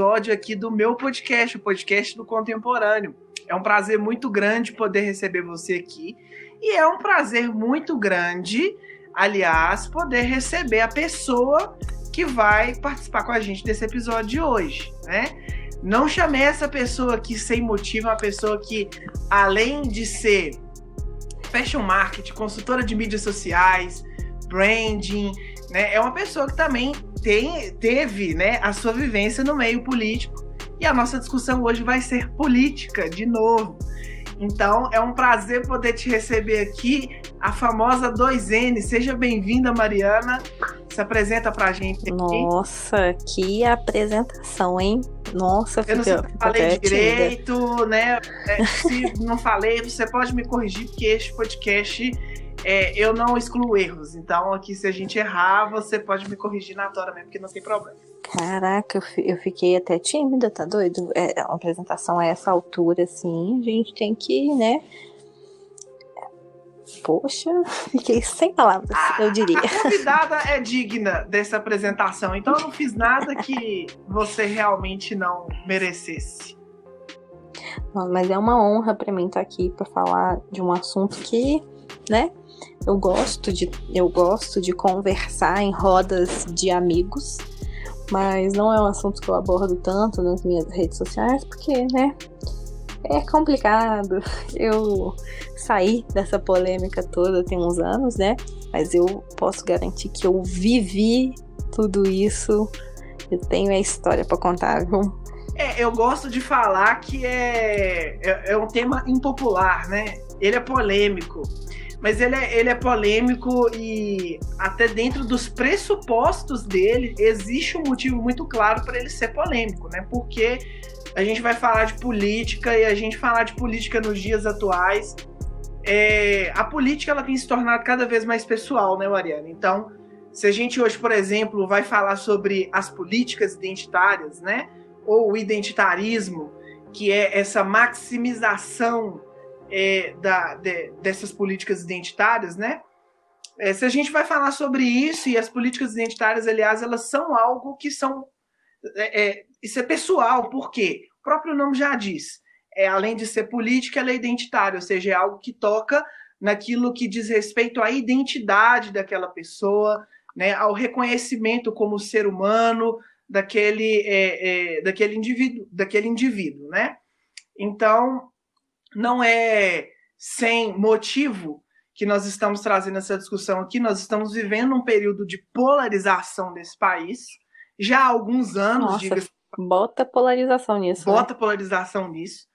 episódio aqui do meu podcast, o podcast do Contemporâneo. É um prazer muito grande poder receber você aqui e é um prazer muito grande, aliás, poder receber a pessoa que vai participar com a gente desse episódio de hoje, né? Não chamei essa pessoa aqui sem motivo, uma pessoa que, além de ser fashion marketing, consultora de mídias sociais, branding, né, é uma pessoa que também tem, teve né, a sua vivência no meio político. E a nossa discussão hoje vai ser política, de novo. Então, é um prazer poder te receber aqui, a famosa 2N. Seja bem-vinda, Mariana. Se apresenta pra gente aqui. Nossa, que apresentação, hein? Nossa, Eu não sei se falei direito, né? É, se não falei, você pode me corrigir, porque este podcast é, eu não excluo erros. Então, aqui, se a gente errar, você pode me corrigir na hora mesmo, porque não tem problema. Caraca, eu fiquei até tímida, tá doido? É uma apresentação a essa altura, assim, a gente tem que, né? Poxa, fiquei sem palavras, a, eu diria. A convidada é digna dessa apresentação, então eu não fiz nada que você realmente não merecesse. mas é uma honra para mim estar aqui para falar de um assunto que, né? Eu gosto de eu gosto de conversar em rodas de amigos mas não é um assunto que eu abordo tanto nas minhas redes sociais, porque, né, é complicado. Eu saí dessa polêmica toda tem uns anos, né? Mas eu posso garantir que eu vivi tudo isso. Eu tenho a história para contar, viu? É, eu gosto de falar que é, é, é um tema impopular, né? Ele é polêmico. Mas ele é, ele é polêmico e até dentro dos pressupostos dele existe um motivo muito claro para ele ser polêmico, né? Porque a gente vai falar de política e a gente falar de política nos dias atuais. É, a política ela tem se tornado cada vez mais pessoal, né, Mariana? Então, se a gente hoje, por exemplo, vai falar sobre as políticas identitárias, né? Ou o identitarismo, que é essa maximização é, da, de, dessas políticas identitárias, né? É, se a gente vai falar sobre isso, e as políticas identitárias, aliás, elas são algo que são. É, é, isso é pessoal, por quê? O próprio nome já diz. É, além de ser política, ela é identitária, ou seja, é algo que toca naquilo que diz respeito à identidade daquela pessoa, né, ao reconhecimento como ser humano daquele, é, é, daquele indivíduo, daquele indivíduo, né? Então, não é sem motivo que nós estamos trazendo essa discussão aqui. Nós estamos vivendo um período de polarização desse país já há alguns anos. Nossa, diga bota polarização nisso. Né? Bota né? polarização nisso.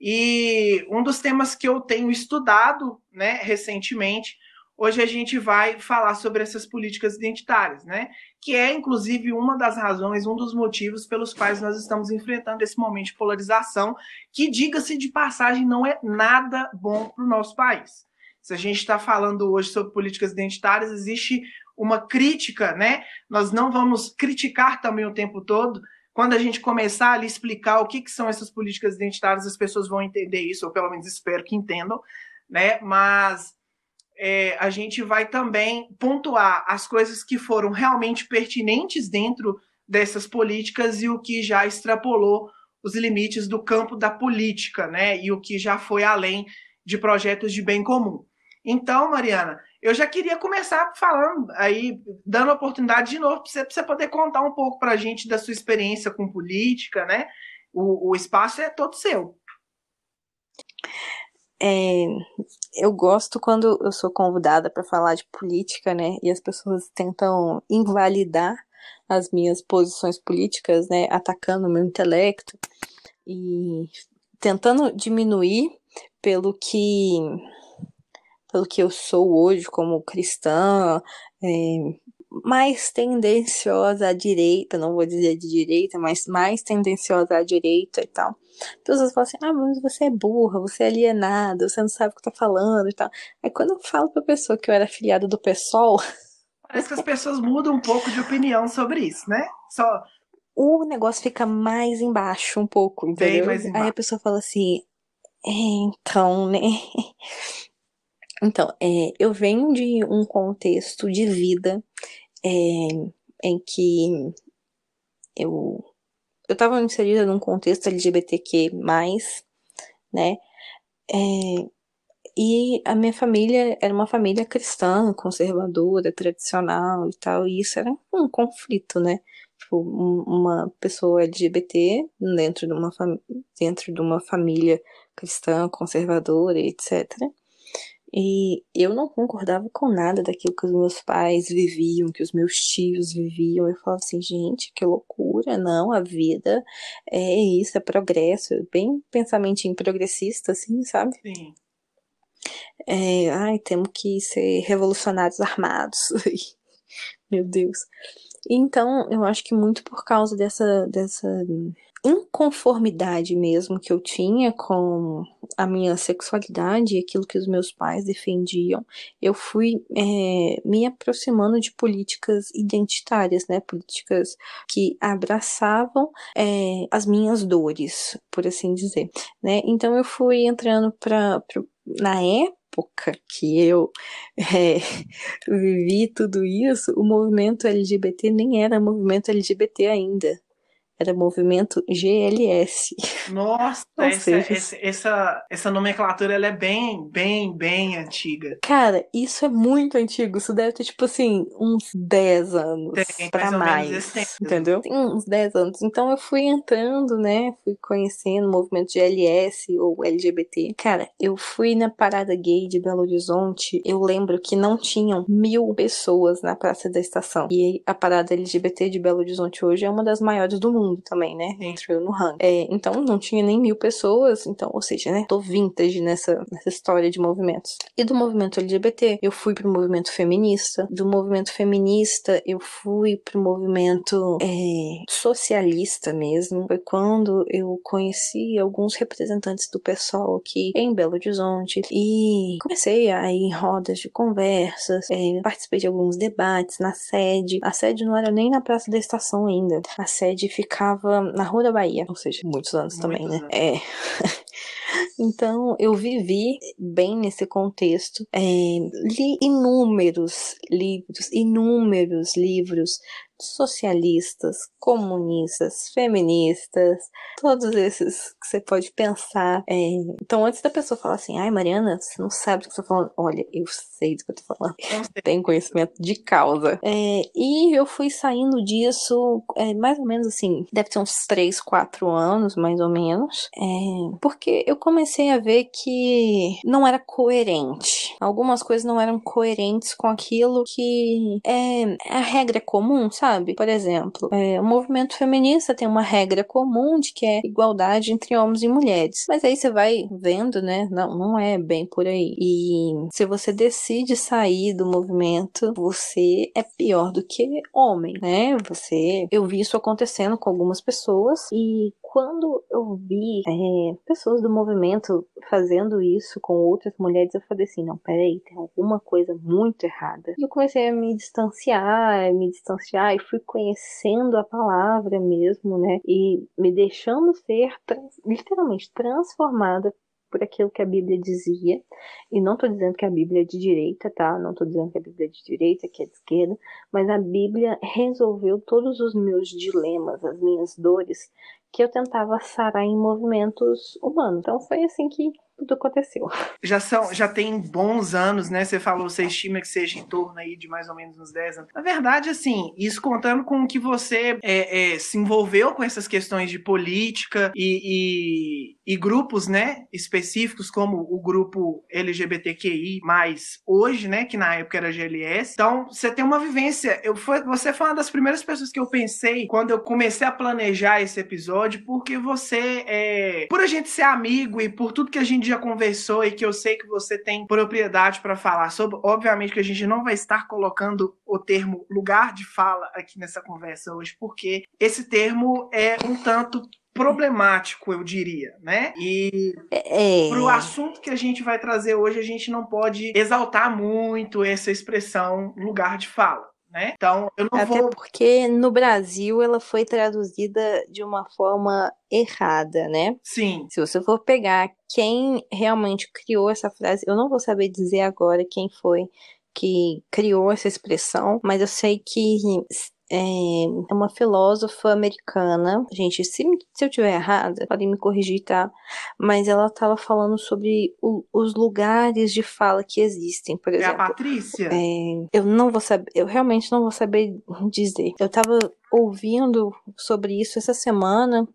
E um dos temas que eu tenho estudado né, recentemente Hoje a gente vai falar sobre essas políticas identitárias, né? Que é, inclusive, uma das razões, um dos motivos pelos quais nós estamos enfrentando esse momento de polarização, que, diga-se de passagem, não é nada bom para o nosso país. Se a gente está falando hoje sobre políticas identitárias, existe uma crítica, né? Nós não vamos criticar também o tempo todo. Quando a gente começar a explicar o que, que são essas políticas identitárias, as pessoas vão entender isso, ou pelo menos espero que entendam, né? Mas é, a gente vai também pontuar as coisas que foram realmente pertinentes dentro dessas políticas e o que já extrapolou os limites do campo da política, né? E o que já foi além de projetos de bem comum. Então, Mariana, eu já queria começar falando aí, dando oportunidade de novo para você, você, poder contar um pouco para a gente da sua experiência com política, né? O, o espaço é todo seu. É, eu gosto quando eu sou convidada para falar de política, né? E as pessoas tentam invalidar as minhas posições políticas, né? Atacando o meu intelecto e tentando diminuir pelo que pelo que eu sou hoje como cristã, é, mais tendenciosa à direita, não vou dizer de direita, mas mais tendenciosa à direita e tal. Pessoas falam assim, ah, mas você é burra, você é alienada, você não sabe o que tá falando e tal. Aí quando eu falo pra pessoa que eu era afiliada do PSOL... Parece que as pessoas mudam um pouco de opinião sobre isso, né? Só... O negócio fica mais embaixo um pouco, entendeu? Bem mais embaixo. Aí a pessoa fala assim, é, então, né? Então, é, eu venho de um contexto de vida é, em que eu eu estava inserida num contexto LGBTQ+, né? É, e a minha família era uma família cristã, conservadora, tradicional e tal, e isso era um conflito, né? Tipo, uma pessoa LGBT dentro de uma, dentro de uma família cristã, conservadora, etc. E eu não concordava com nada daquilo que os meus pais viviam, que os meus tios viviam. Eu falava assim, gente, que loucura, não, a vida é isso, é progresso. Bem pensamentinho progressista, assim, sabe? Sim. É, ai, temos que ser revolucionários armados. Meu Deus. Então, eu acho que muito por causa dessa, dessa inconformidade mesmo que eu tinha com a minha sexualidade e aquilo que os meus pais defendiam, eu fui é, me aproximando de políticas identitárias, né? Políticas que abraçavam é, as minhas dores, por assim dizer, né? Então eu fui entrando para na época que eu é, vivi tudo isso, o movimento LGBT nem era movimento LGBT ainda era movimento GLS. Nossa, essa, seja... essa, essa, essa, nomenclatura ela é bem, bem, bem antiga. Cara, isso é muito antigo. Isso deve ter, tipo assim, uns 10 anos Tem, pra mais. mais entendeu? Tem uns 10 anos. Então eu fui entrando, né? Fui conhecendo o movimento GLS ou LGBT. Cara, eu fui na parada gay de Belo Horizonte. Eu lembro que não tinham mil pessoas na Praça da Estação. E a parada LGBT de Belo Horizonte hoje é uma das maiores do mundo mundo também, né? Entrou no ranking. É, então não tinha nem mil pessoas, então, ou seja, né? Tô vintage nessa, nessa história de movimentos. E do movimento LGBT, eu fui pro movimento feminista. Do movimento feminista, eu fui pro movimento é, socialista mesmo. Foi quando eu conheci alguns representantes do pessoal aqui em Belo Horizonte e comecei a ir em rodas de conversas, é, participei de alguns debates na sede. A sede não era nem na Praça da Estação ainda. A sede ficava ficava na Rua da Bahia, ou seja, muitos anos também, né? Anos. É. Então, eu vivi bem nesse contexto. É, li inúmeros livros, inúmeros livros socialistas, comunistas, feministas, todos esses que você pode pensar. É... Então, antes da pessoa falar assim, ai, Mariana, você não sabe do que você tá falando. Olha, eu sei do que eu tô falando. Tenho conhecimento de causa. É... E eu fui saindo disso, é, mais ou menos assim, deve ter uns 3, 4 anos, mais ou menos. É, porque eu comecei a ver que não era coerente. Algumas coisas não eram coerentes com aquilo que é a regra comum, sabe? Por exemplo, é, o movimento feminista tem uma regra comum de que é igualdade entre homens e mulheres. Mas aí você vai vendo, né? Não, não é bem por aí. E se você decide sair do movimento, você é pior do que homem, né? Você. Eu vi isso acontecendo com algumas pessoas e quando eu vi é, pessoas do movimento fazendo isso com outras mulheres, eu falei assim, não, peraí, tem alguma coisa muito errada. E eu comecei a me distanciar, me distanciar e fui conhecendo a palavra mesmo, né? E me deixando ser literalmente transformada por aquilo que a Bíblia dizia. E não estou dizendo que a Bíblia é de direita, tá? Não estou dizendo que a Bíblia é de direita, que é de esquerda, mas a Bíblia resolveu todos os meus dilemas, as minhas dores, que eu tentava sarar em movimentos humanos. Então foi assim que tudo aconteceu. Já são, já tem bons anos, né? Você falou, você estima que seja em torno aí de mais ou menos uns 10 anos. Na verdade, assim, isso contando com que você é, é, se envolveu com essas questões de política e, e, e, grupos, né, específicos, como o grupo LGBTQI, mais hoje, né, que na época era GLS. Então, você tem uma vivência. Eu foi, você foi uma das primeiras pessoas que eu pensei quando eu comecei a planejar esse episódio, porque você, é, por a gente ser amigo e por tudo que a gente já conversou e que eu sei que você tem propriedade para falar sobre. Obviamente que a gente não vai estar colocando o termo lugar de fala aqui nessa conversa hoje, porque esse termo é um tanto problemático, eu diria, né? E é... para o assunto que a gente vai trazer hoje, a gente não pode exaltar muito essa expressão lugar de fala né? Então, eu não Até vou. porque no Brasil ela foi traduzida de uma forma errada, né? Sim. Se você for pegar quem realmente criou essa frase, eu não vou saber dizer agora quem foi que criou essa expressão, mas eu sei que é, é uma filósofa americana. Gente, se, se eu tiver errada, podem me corrigir, tá? Mas ela estava falando sobre o, os lugares de fala que existem, por exemplo. É a Patrícia? É, eu não vou saber, eu realmente não vou saber dizer. Eu estava ouvindo sobre isso essa semana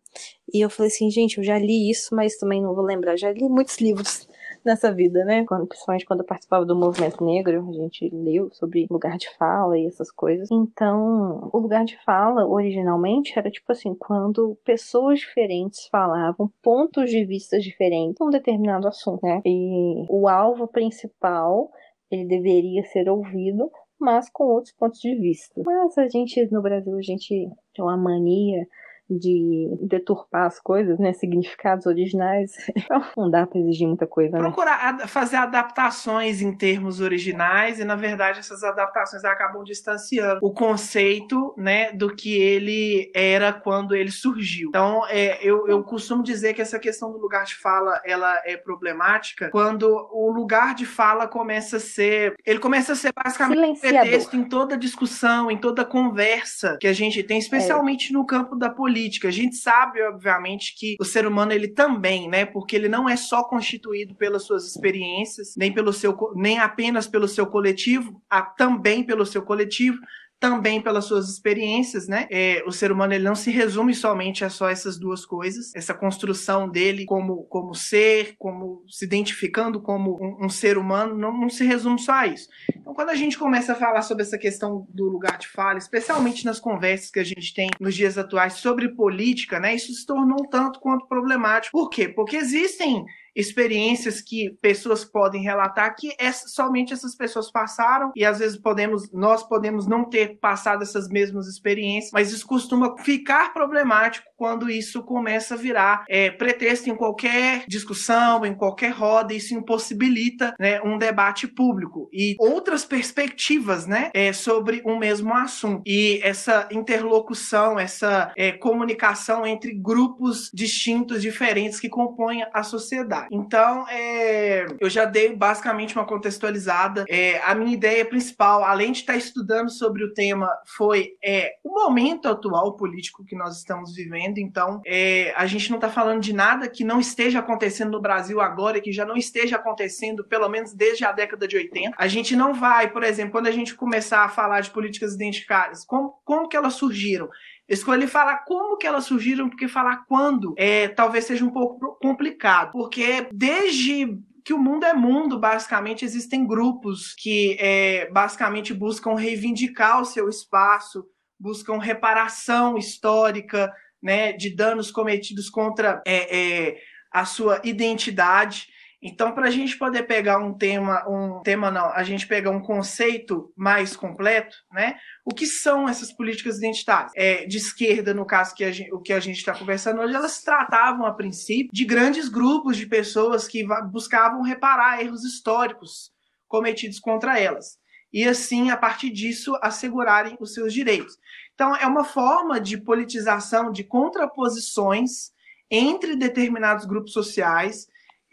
e eu falei assim, gente, eu já li isso, mas também não vou lembrar. Já li muitos livros nessa vida, né? Quando, principalmente quando eu participava do movimento negro, a gente leu sobre lugar de fala e essas coisas. Então, o lugar de fala, originalmente, era tipo assim, quando pessoas diferentes falavam pontos de vista diferentes um determinado assunto, né? E o alvo principal, ele deveria ser ouvido, mas com outros pontos de vista. Mas a gente, no Brasil, a gente tem uma mania de deturpar as coisas, né? Significados originais. Não dá para exigir muita coisa, né? Procurar fazer adaptações em termos originais e, na verdade, essas adaptações acabam distanciando o conceito, né, do que ele era quando ele surgiu. Então, é, eu, eu costumo dizer que essa questão do lugar de fala, ela é problemática quando o lugar de fala começa a ser... Ele começa a ser basicamente um pretexto em toda discussão, em toda conversa que a gente tem, especialmente é. no campo da política política. A gente sabe, obviamente, que o ser humano ele também, né? Porque ele não é só constituído pelas suas experiências, nem pelo seu, nem apenas pelo seu coletivo, a, também pelo seu coletivo, também pelas suas experiências, né? É, o ser humano ele não se resume somente a só essas duas coisas, essa construção dele como, como ser, como se identificando como um, um ser humano, não, não, se resume só a isso. Então, quando a gente começa a falar sobre essa questão do lugar de fala, especialmente nas conversas que a gente tem nos dias atuais sobre política, né? Isso se tornou um tanto quanto problemático. Por quê? Porque existem experiências que pessoas podem relatar que essa, somente essas pessoas passaram e às vezes podemos nós podemos não ter passado essas mesmas experiências, mas isso costuma ficar problemático quando isso começa a virar é, pretexto em qualquer discussão, em qualquer roda, isso impossibilita né, um debate público e outras perspectivas né, é, sobre um mesmo assunto. E essa interlocução, essa é, comunicação entre grupos distintos, diferentes que compõem a sociedade. Então, é, eu já dei basicamente uma contextualizada. É, a minha ideia principal, além de estar estudando sobre o tema, foi é, o momento atual político que nós estamos vivendo. Então, é, a gente não está falando de nada que não esteja acontecendo no Brasil agora e que já não esteja acontecendo, pelo menos desde a década de 80. A gente não vai, por exemplo, quando a gente começar a falar de políticas identitárias, como, como que elas surgiram? escolhi falar como que elas surgiram, porque falar quando é, talvez seja um pouco complicado, porque desde que o mundo é mundo, basicamente, existem grupos que é, basicamente buscam reivindicar o seu espaço, buscam reparação histórica né, de danos cometidos contra é, é, a sua identidade. Então, para a gente poder pegar um tema, um tema não, a gente pegar um conceito mais completo, né? O que são essas políticas identitárias? É, de esquerda, no caso que gente, o que a gente está conversando hoje, elas tratavam a princípio de grandes grupos de pessoas que buscavam reparar erros históricos cometidos contra elas e assim, a partir disso, assegurarem os seus direitos. Então, é uma forma de politização, de contraposições entre determinados grupos sociais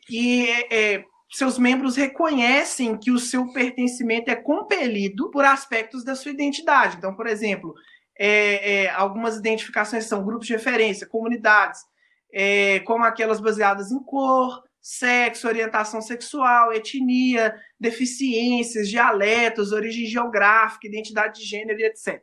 que é, seus membros reconhecem que o seu pertencimento é compelido por aspectos da sua identidade. Então, por exemplo, é, é, algumas identificações são grupos de referência, comunidades, é, como aquelas baseadas em cor, sexo, orientação sexual, etnia, deficiências, dialetos, origem geográfica, identidade de gênero e etc.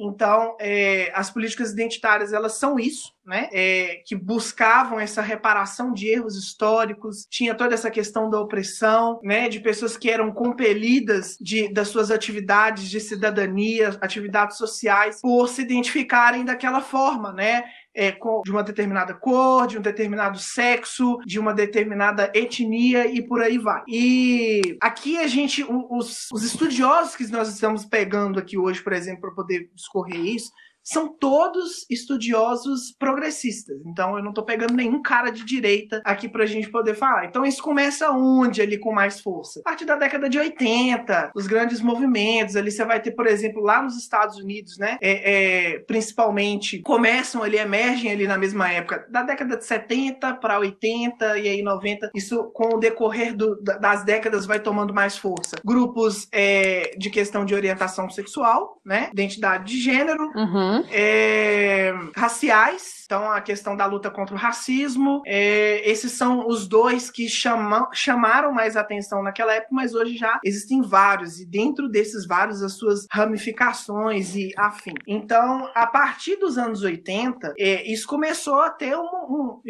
Então, é, as políticas identitárias elas são isso, né? É, que buscavam essa reparação de erros históricos. Tinha toda essa questão da opressão, né? De pessoas que eram compelidas de, das suas atividades de cidadania, atividades sociais, por se identificarem daquela forma, né? É, de uma determinada cor, de um determinado sexo, de uma determinada etnia e por aí vai. E aqui a gente, os, os estudiosos que nós estamos pegando aqui hoje, por exemplo, para poder discorrer isso, são todos estudiosos progressistas. Então eu não estou pegando nenhum cara de direita aqui para a gente poder falar. Então isso começa onde ali com mais força? A partir da década de 80, os grandes movimentos ali você vai ter, por exemplo, lá nos Estados Unidos, né? É, é, principalmente começam ali, emergem ali na mesma época, da década de 70 para 80 e aí 90. Isso com o decorrer do, das décadas vai tomando mais força. Grupos é, de questão de orientação sexual, né? Identidade de gênero. Uhum é, raciais, então a questão da luta contra o racismo. É, esses são os dois que chamam, chamaram mais atenção naquela época, mas hoje já existem vários, e dentro desses vários as suas ramificações e afim. Então, a partir dos anos 80, é, isso começou a ter um, um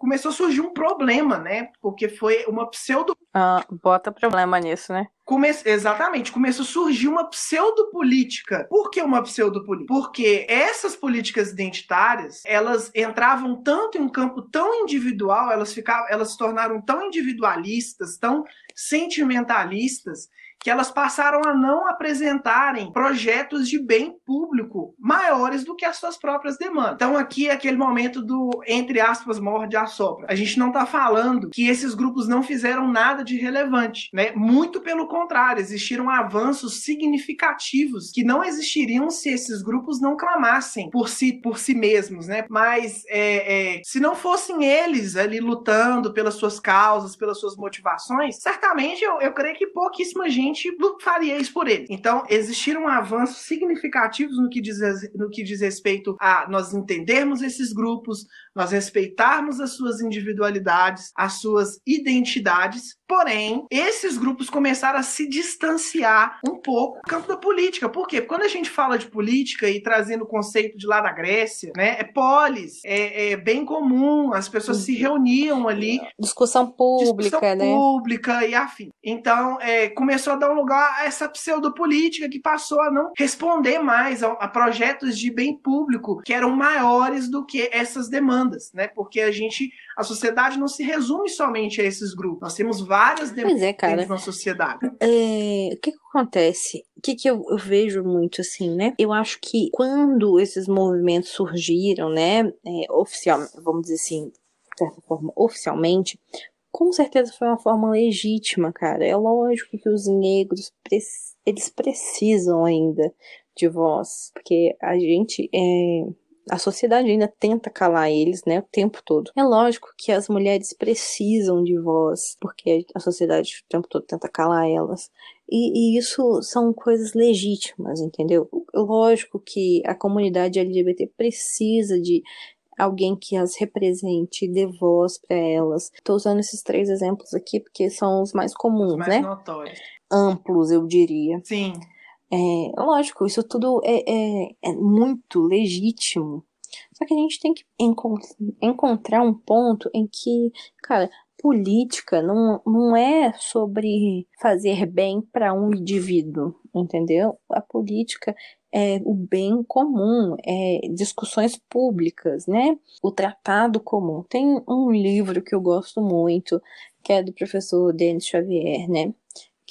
começou a surgir um problema, né? Porque foi uma pseudo. Ah, bota problema nisso, né? Come... Exatamente, começou a surgir uma pseudopolítica. Por que uma pseudopolítica? Porque essas políticas identitárias, elas entravam tanto em um campo tão individual, elas ficavam, elas se tornaram tão individualistas, tão sentimentalistas, que elas passaram a não apresentarem projetos de bem público maiores do que as suas próprias demandas. Então aqui é aquele momento do entre aspas morde a sopra. A gente não está falando que esses grupos não fizeram nada de relevante, né? Muito pelo contrário, existiram avanços significativos que não existiriam se esses grupos não clamassem por si por si mesmos, né? Mas é, é, se não fossem eles ali lutando pelas suas causas, pelas suas motivações, certamente eu, eu creio que pouquíssima gente gente faria isso por ele. Então, existiram avanços significativos no que diz, no que diz respeito a nós entendermos esses grupos, nós respeitarmos as suas individualidades, as suas identidades, porém, esses grupos começaram a se distanciar um pouco do campo da política. Por quê? Porque quando a gente fala de política e trazendo o conceito de lá da Grécia, né, é polis, é, é bem comum, as pessoas se reuniam ali. Discussão pública, discussão né? pública e afim. Então, é, começou a dar um lugar a essa pseudopolítica que passou a não responder mais a, a projetos de bem público que eram maiores do que essas demandas, né? Porque a gente, a sociedade não se resume somente a esses grupos. Nós temos várias demandas é, cara. dentro da sociedade. É, o que, que acontece? O que, que eu, eu, vejo muito assim, né? Eu acho que quando esses movimentos surgiram, né, é, oficial, vamos dizer assim, de certa forma, oficialmente, com certeza foi uma forma legítima, cara. É lógico que os negros eles precisam ainda de voz, porque a gente é a sociedade ainda tenta calar eles, né, o tempo todo. É lógico que as mulheres precisam de voz, porque a sociedade o tempo todo tenta calar elas. E, e isso são coisas legítimas, entendeu? Lógico que a comunidade LGBT precisa de alguém que as represente, dê voz para elas. Estou usando esses três exemplos aqui porque são os mais comuns, os mais né? Notórios. Amplos, eu diria. Sim. É, lógico, isso tudo é, é, é muito legítimo. Só que a gente tem que enco encontrar um ponto em que, cara, política não, não é sobre fazer bem para um indivíduo, entendeu? A política é, o bem comum, é, discussões públicas, né? O tratado comum. Tem um livro que eu gosto muito, que é do professor Denis Xavier, né?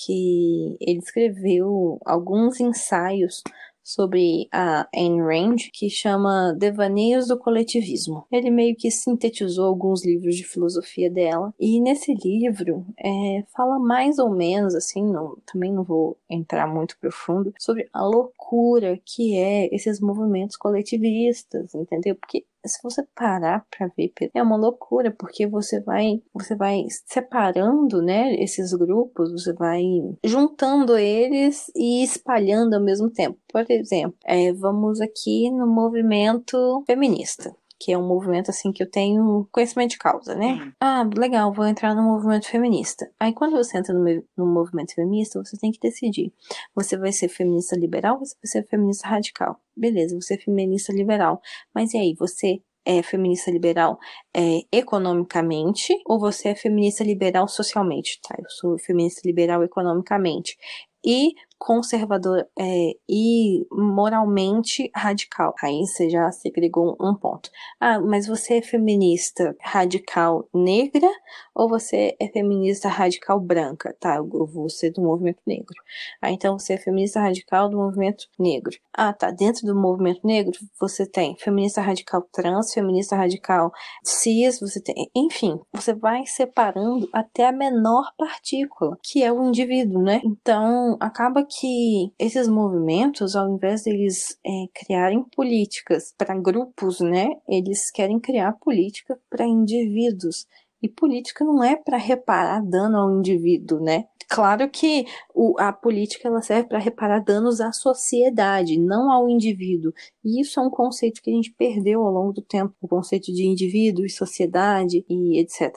Que ele escreveu alguns ensaios sobre a Ayn Rand, que chama Devaneios do Coletivismo. Ele meio que sintetizou alguns livros de filosofia dela, e nesse livro é, fala mais ou menos, assim, não, também não vou entrar muito profundo, sobre a loucura que é esses movimentos coletivistas, entendeu? Porque se você parar para ver, é uma loucura, porque você vai, você vai separando, né, esses grupos, você vai juntando eles e espalhando ao mesmo tempo. Por exemplo, é, vamos aqui no movimento feminista que é um movimento assim que eu tenho conhecimento de causa, né? Ah, legal, vou entrar no movimento feminista. Aí quando você entra no, no movimento feminista, você tem que decidir. Você vai ser feminista liberal ou você vai ser feminista radical? Beleza, você é feminista liberal. Mas e aí, você é feminista liberal é, economicamente ou você é feminista liberal socialmente? Tá, eu sou feminista liberal economicamente. E conservador é, e moralmente radical. Aí você já segregou um ponto. Ah, mas você é feminista radical negra ou você é feminista radical branca? Tá, eu vou ser do movimento negro. Ah, então você é feminista radical do movimento negro. Ah, tá, dentro do movimento negro você tem feminista radical trans, feminista radical cis, você tem, enfim, você vai separando até a menor partícula, que é o indivíduo, né? Então, acaba que esses movimentos, ao invés deles é, criarem políticas para grupos, né, eles querem criar política para indivíduos. E política não é para reparar dano ao indivíduo, né? Claro que o, a política ela serve para reparar danos à sociedade, não ao indivíduo. E isso é um conceito que a gente perdeu ao longo do tempo, o conceito de indivíduo e sociedade e etc.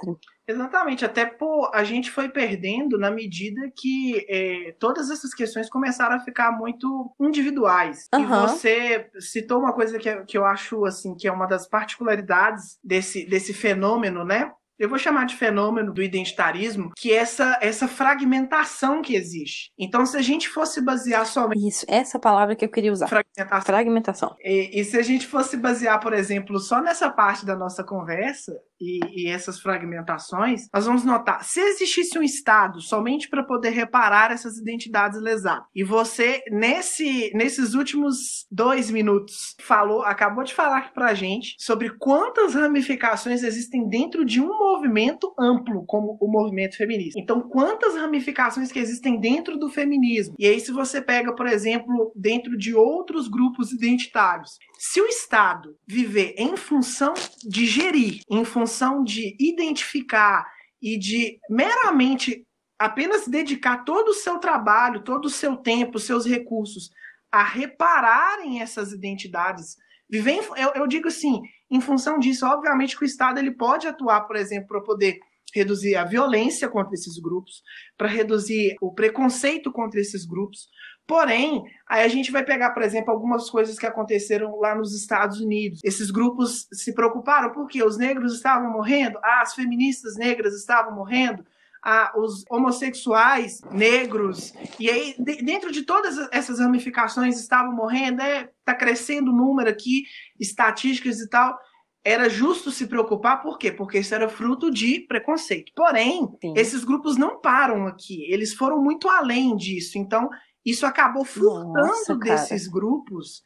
Exatamente, até por a gente foi perdendo na medida que é, todas essas questões começaram a ficar muito individuais. Uhum. E você citou uma coisa que, que eu acho assim que é uma das particularidades desse, desse fenômeno, né? Eu vou chamar de fenômeno do identitarismo, que é essa, essa fragmentação que existe. Então, se a gente fosse basear somente. Isso, essa palavra que eu queria usar. Fragmentação. Fragmentação. E, e se a gente fosse basear, por exemplo, só nessa parte da nossa conversa, e, e, essas fragmentações, nós vamos notar, se existisse um Estado somente para poder reparar essas identidades lesadas, e você, nesse, nesses últimos dois minutos, falou, acabou de falar aqui pra gente sobre quantas ramificações existem dentro de um movimento amplo, como o movimento feminista. Então, quantas ramificações que existem dentro do feminismo? E aí, se você pega, por exemplo, dentro de outros grupos identitários, se o Estado viver em função de gerir, em função de identificar e de meramente apenas dedicar todo o seu trabalho, todo o seu tempo, seus recursos a repararem essas identidades, viver, eu, eu digo assim, em função disso, obviamente que o Estado ele pode atuar, por exemplo, para poder reduzir a violência contra esses grupos, para reduzir o preconceito contra esses grupos, Porém, aí a gente vai pegar, por exemplo, algumas coisas que aconteceram lá nos Estados Unidos. Esses grupos se preocuparam porque os negros estavam morrendo, ah, as feministas negras estavam morrendo, ah, os homossexuais negros, e aí dentro de todas essas ramificações estavam morrendo, é, tá crescendo o número aqui, estatísticas e tal. Era justo se preocupar, por quê? Porque isso era fruto de preconceito. Porém, Sim. esses grupos não param aqui, eles foram muito além disso. Então, isso acabou furtando Nossa, desses grupos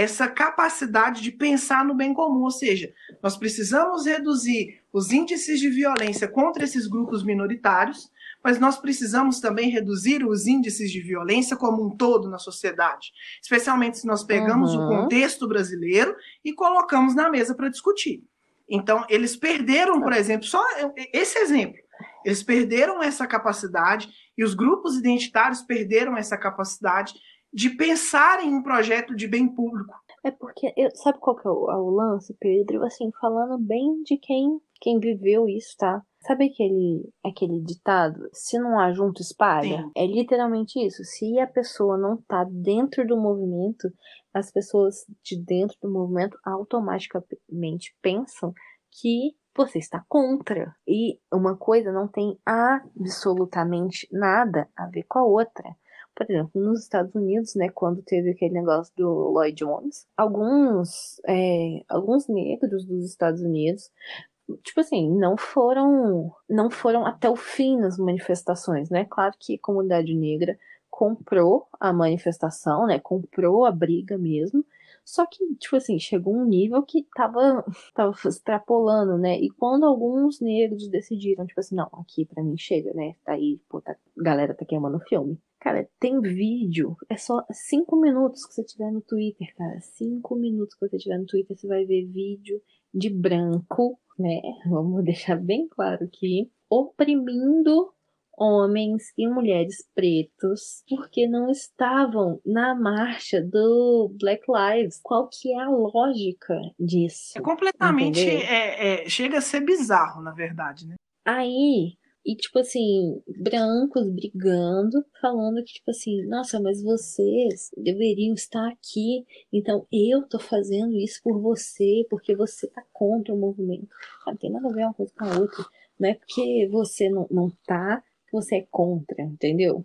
essa capacidade de pensar no bem comum, ou seja, nós precisamos reduzir os índices de violência contra esses grupos minoritários, mas nós precisamos também reduzir os índices de violência como um todo na sociedade, especialmente se nós pegamos uhum. o contexto brasileiro e colocamos na mesa para discutir. Então, eles perderam, por exemplo, só esse exemplo, eles perderam essa capacidade e os grupos identitários perderam essa capacidade de pensar em um projeto de bem público. É porque, eu, sabe qual que é o, o, lance, Pedro? Assim, falando bem de quem, quem viveu isso, tá? Sabe aquele, aquele ditado? Se não há junto, espalha? Sim. É literalmente isso. Se a pessoa não tá dentro do movimento, as pessoas de dentro do movimento automaticamente pensam que você está contra. E uma coisa não tem absolutamente nada a ver com a outra. Por exemplo, nos Estados Unidos, né, quando teve aquele negócio do Lloyd Jones, alguns, é, alguns negros dos Estados Unidos tipo assim, não foram não foram até o fim nas manifestações, né? Claro que a comunidade negra comprou a manifestação, né? Comprou a briga mesmo, só que, tipo assim, chegou um nível que tava, tava extrapolando, né? E quando alguns negros decidiram, tipo assim, não, aqui pra mim chega, né? Tá aí, tá, a galera tá queimando o filme. Cara, tem vídeo. É só cinco minutos que você tiver no Twitter, cara. Cinco minutos que você tiver no Twitter, você vai ver vídeo de branco, né? Vamos deixar bem claro aqui. Oprimindo homens e mulheres pretos porque não estavam na marcha do Black Lives. Qual que é a lógica disso? É completamente é, é, chega a ser bizarro, na verdade, né? Aí e, tipo assim, brancos brigando, falando que, tipo assim, nossa, mas vocês deveriam estar aqui, então eu tô fazendo isso por você, porque você tá contra o movimento. Não tem nada a ver uma coisa com a outra. Não é porque você não, não tá que você é contra, entendeu?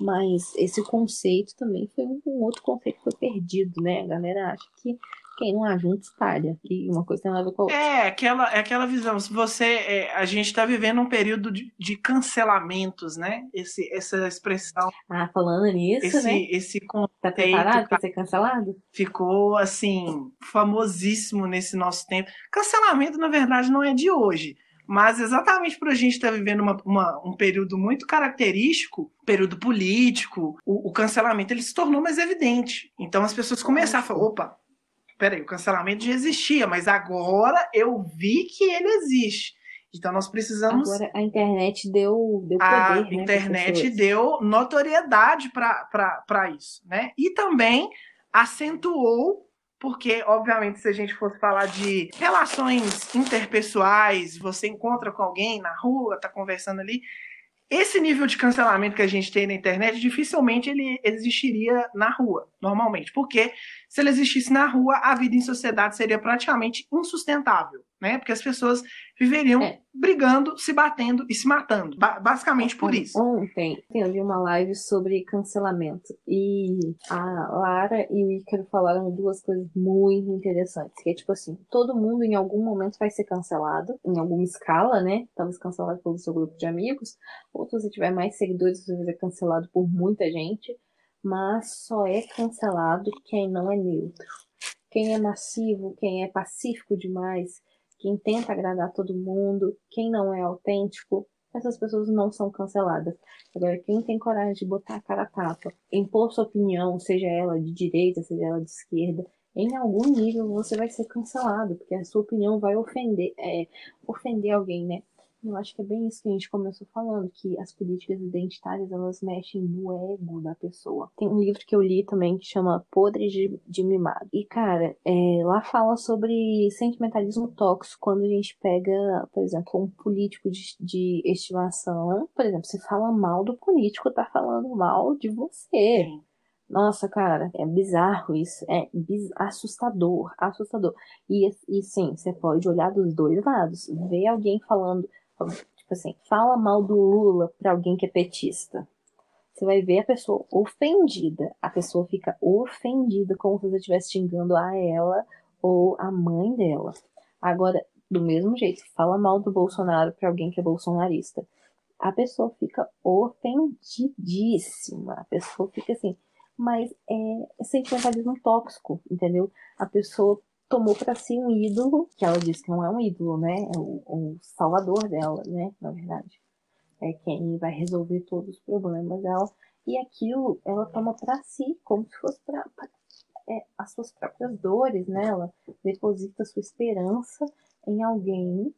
Mas esse conceito também foi um, um outro conceito que foi perdido, né? A galera acha que quem não ajunta espalha. E uma coisa tem nada a ver com a outra. É, aquela, é aquela visão. Se você. É, a gente está vivendo um período de, de, cancelamentos, né? Esse, essa expressão. Ah, falando nisso, esse, né? Esse conceito, Tá preparado para ser cancelado? Ficou, assim, famosíssimo nesse nosso tempo. Cancelamento, na verdade, não é de hoje. Mas exatamente por a gente estar tá vivendo uma, uma, um período muito característico, período político, o, o, cancelamento ele se tornou mais evidente. Então as pessoas começaram a falar, opa, peraí, o cancelamento já existia, mas agora eu vi que ele existe. Então nós precisamos. Agora a internet deu, deu poder. A né, internet deu notoriedade para isso, né? E também acentuou, porque, obviamente, se a gente fosse falar de relações interpessoais, você encontra com alguém na rua, tá conversando ali, esse nível de cancelamento que a gente tem na internet, dificilmente ele existiria na rua, normalmente. Porque se ele existisse na rua, a vida em sociedade seria praticamente insustentável, né? Porque as pessoas viveriam é. brigando, se batendo e se matando. Ba basicamente por isso. Ontem eu vi uma live sobre cancelamento e a Lara e o Ícaro falaram duas coisas muito interessantes. Que é tipo assim, todo mundo em algum momento vai ser cancelado, em alguma escala, né? Talvez cancelado pelo seu grupo de amigos, ou se você tiver mais seguidores, você vai ser cancelado por muita gente mas só é cancelado quem não é neutro. Quem é massivo, quem é pacífico demais, quem tenta agradar todo mundo, quem não é autêntico, essas pessoas não são canceladas. Agora, quem tem coragem de botar a cara a tapa, impor sua opinião, seja ela de direita, seja ela de esquerda, em algum nível você vai ser cancelado, porque a sua opinião vai ofender, é, ofender alguém, né? Eu acho que é bem isso que a gente começou falando, que as políticas identitárias elas mexem no ego da pessoa. Tem um livro que eu li também que chama Podres de, de Mimado. E, cara, é, lá fala sobre sentimentalismo tóxico quando a gente pega, por exemplo, um político de, de estimação. Por exemplo, se fala mal do político, tá falando mal de você. Nossa, cara, é bizarro isso. É biz... assustador, assustador. E, e sim, você pode olhar dos dois lados. Ver alguém falando Tipo assim, fala mal do Lula pra alguém que é petista. Você vai ver a pessoa ofendida. A pessoa fica ofendida como se você estivesse xingando a ela ou a mãe dela. Agora, do mesmo jeito, fala mal do Bolsonaro para alguém que é bolsonarista. A pessoa fica ofendidíssima. A pessoa fica assim. Mas é sentimentalismo tóxico, entendeu? A pessoa tomou para si um ídolo, que ela disse que não é um ídolo, né? É o, o salvador dela, né? Na verdade. É quem vai resolver todos os problemas dela. E aquilo ela toma para si, como se fosse para é, as suas próprias dores, né? Ela deposita sua esperança em alguém.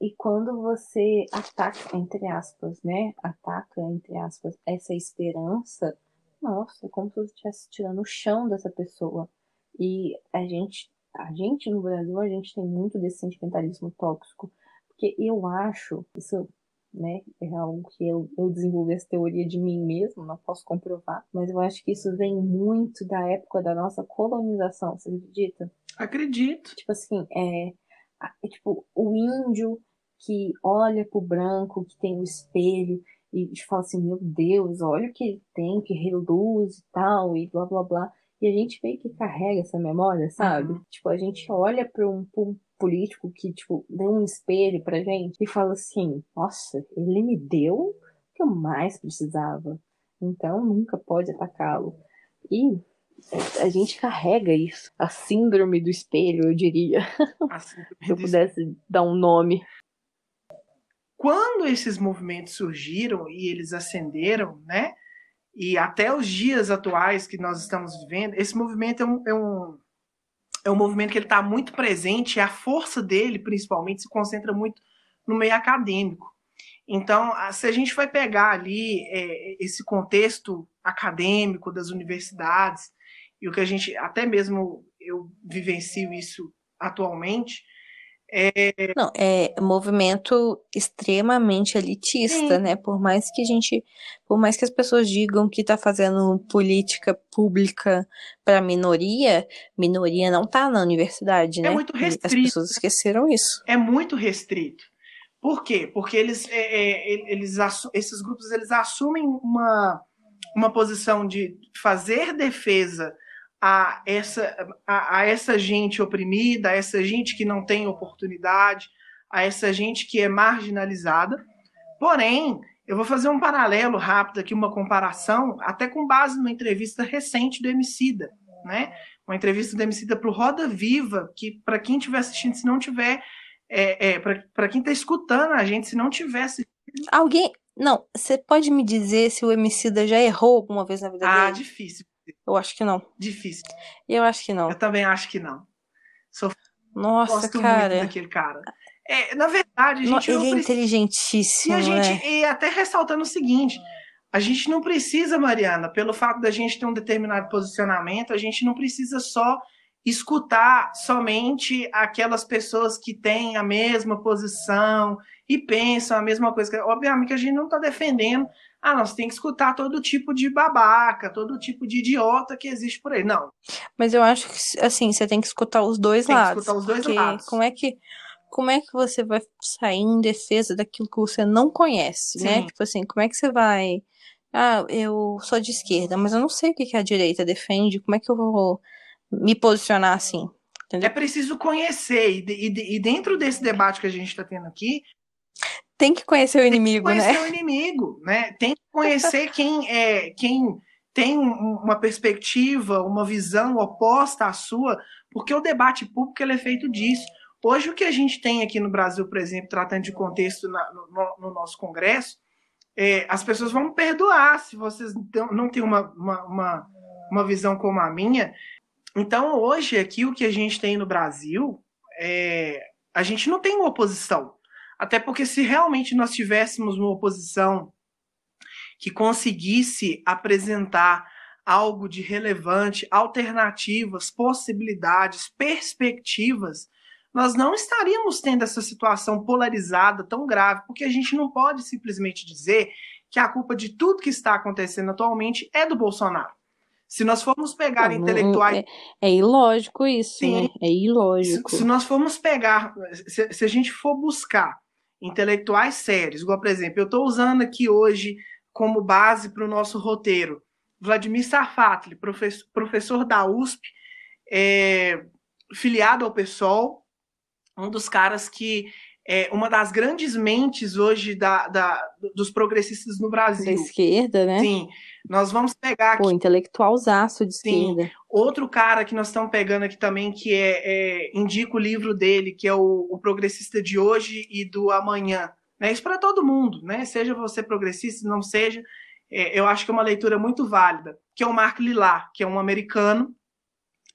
E quando você ataca, entre aspas, né? Ataca, entre aspas, essa esperança, nossa, é como se você estivesse tirando o chão dessa pessoa. E a gente a gente no Brasil, a gente tem muito desse sentimentalismo tóxico, porque eu acho, isso né, é algo que eu, eu desenvolvi essa teoria de mim mesmo, não posso comprovar, mas eu acho que isso vem muito da época da nossa colonização, você acredita? Acredito. Tipo assim, é, é tipo o índio que olha pro branco, que tem o espelho, e fala assim, meu Deus, olha o que ele tem, que reluz e tal, e blá blá blá. E a gente meio que carrega essa memória, sabe? Uhum. Tipo, a gente olha para um, pra um político que, tipo, deu um espelho pra gente e fala assim: nossa, ele me deu o que eu mais precisava. Então nunca pode atacá-lo. E a gente carrega isso. A síndrome do espelho, eu diria. Se eu pudesse dar um nome. Quando esses movimentos surgiram e eles ascenderam, né? E até os dias atuais que nós estamos vivendo, esse movimento é um, é um, é um movimento que ele está muito presente e a força dele, principalmente, se concentra muito no meio acadêmico. Então, se a gente vai pegar ali é, esse contexto acadêmico das universidades, e o que a gente, até mesmo eu vivencio isso atualmente, é... Não, é um movimento extremamente elitista, Sim. né? Por mais que a gente, por mais que as pessoas digam que tá fazendo política pública para minoria, minoria não tá na universidade, é né? É muito restrito. As pessoas esqueceram isso. É muito restrito. Por quê? Porque eles, é, é, eles esses grupos eles assumem uma, uma posição de fazer defesa a essa, a, a, essa gente oprimida, a essa gente que não tem oportunidade, a essa gente que é marginalizada. Porém, eu vou fazer um paralelo rápido aqui, uma comparação, até com base numa entrevista recente do Emicida, né? Uma entrevista do Emicida para o Roda Viva, que para quem estiver assistindo, se não tiver, é, é para quem está escutando a gente, se não tivesse Alguém, não, você pode me dizer se o Emicida já errou alguma vez na vida ah, dele? Ah, difícil. Eu acho que não. Difícil. Eu acho que não. Eu também acho que não. Sou... Nossa, Gosto cara. muito daquele cara. É, na verdade, a gente não, não ele precisa... é inteligentíssimo, e a gente né? E até ressaltando o seguinte, a gente não precisa, Mariana, pelo fato da gente ter um determinado posicionamento, a gente não precisa só escutar somente aquelas pessoas que têm a mesma posição e pensam a mesma coisa. Obviamente que a gente não está defendendo, ah, nós tem que escutar todo tipo de babaca, todo tipo de idiota que existe por aí. Não. Mas eu acho que, assim, você tem que escutar os dois tem lados. Que escutar os dois lados. Como é que como é que você vai sair em defesa daquilo que você não conhece, né? Sim. né? Tipo assim, como é que você vai. Ah, eu sou de esquerda, mas eu não sei o que, que a direita defende, como é que eu vou me posicionar assim? Entendeu? É preciso conhecer, e, e, e dentro desse debate que a gente está tendo aqui. Tem que conhecer o inimigo, tem que conhecer né? o inimigo, né? Tem que conhecer quem é quem tem uma perspectiva, uma visão oposta à sua, porque o debate público ele é feito disso. Hoje, o que a gente tem aqui no Brasil, por exemplo, tratando de contexto na, no, no, nosso Congresso, é, as pessoas vão me perdoar se vocês não têm uma, uma, uma, uma visão como a minha. Então, hoje, aqui, o que a gente tem no Brasil, é, a gente não tem uma oposição. Até porque, se realmente nós tivéssemos uma oposição que conseguisse apresentar algo de relevante, alternativas, possibilidades, perspectivas, nós não estaríamos tendo essa situação polarizada tão grave, porque a gente não pode simplesmente dizer que a culpa de tudo que está acontecendo atualmente é do Bolsonaro. Se nós formos pegar não, intelectuais. É, é, ilógico isso, Sim. né? É ilógico. Se, se nós formos pegar, se, se, a gente for buscar intelectuais sérios, igual, por exemplo, eu estou usando aqui hoje como base para o nosso roteiro Vladimir Sarfatli, professor, professor da USP, é, filiado ao PSOL, um dos caras que é uma das grandes mentes hoje da, da, dos progressistas no Brasil. Da esquerda, né? Sim. Nós vamos pegar aqui. Pô, intelectualzaço de Sim. esquerda. Outro cara que nós estamos pegando aqui também, que é, é indica o livro dele, que é o, o Progressista de Hoje e do Amanhã. Né? Isso para todo mundo, né? Seja você progressista, não seja. É, eu acho que é uma leitura muito válida, que é o Mark Lillar, que é um americano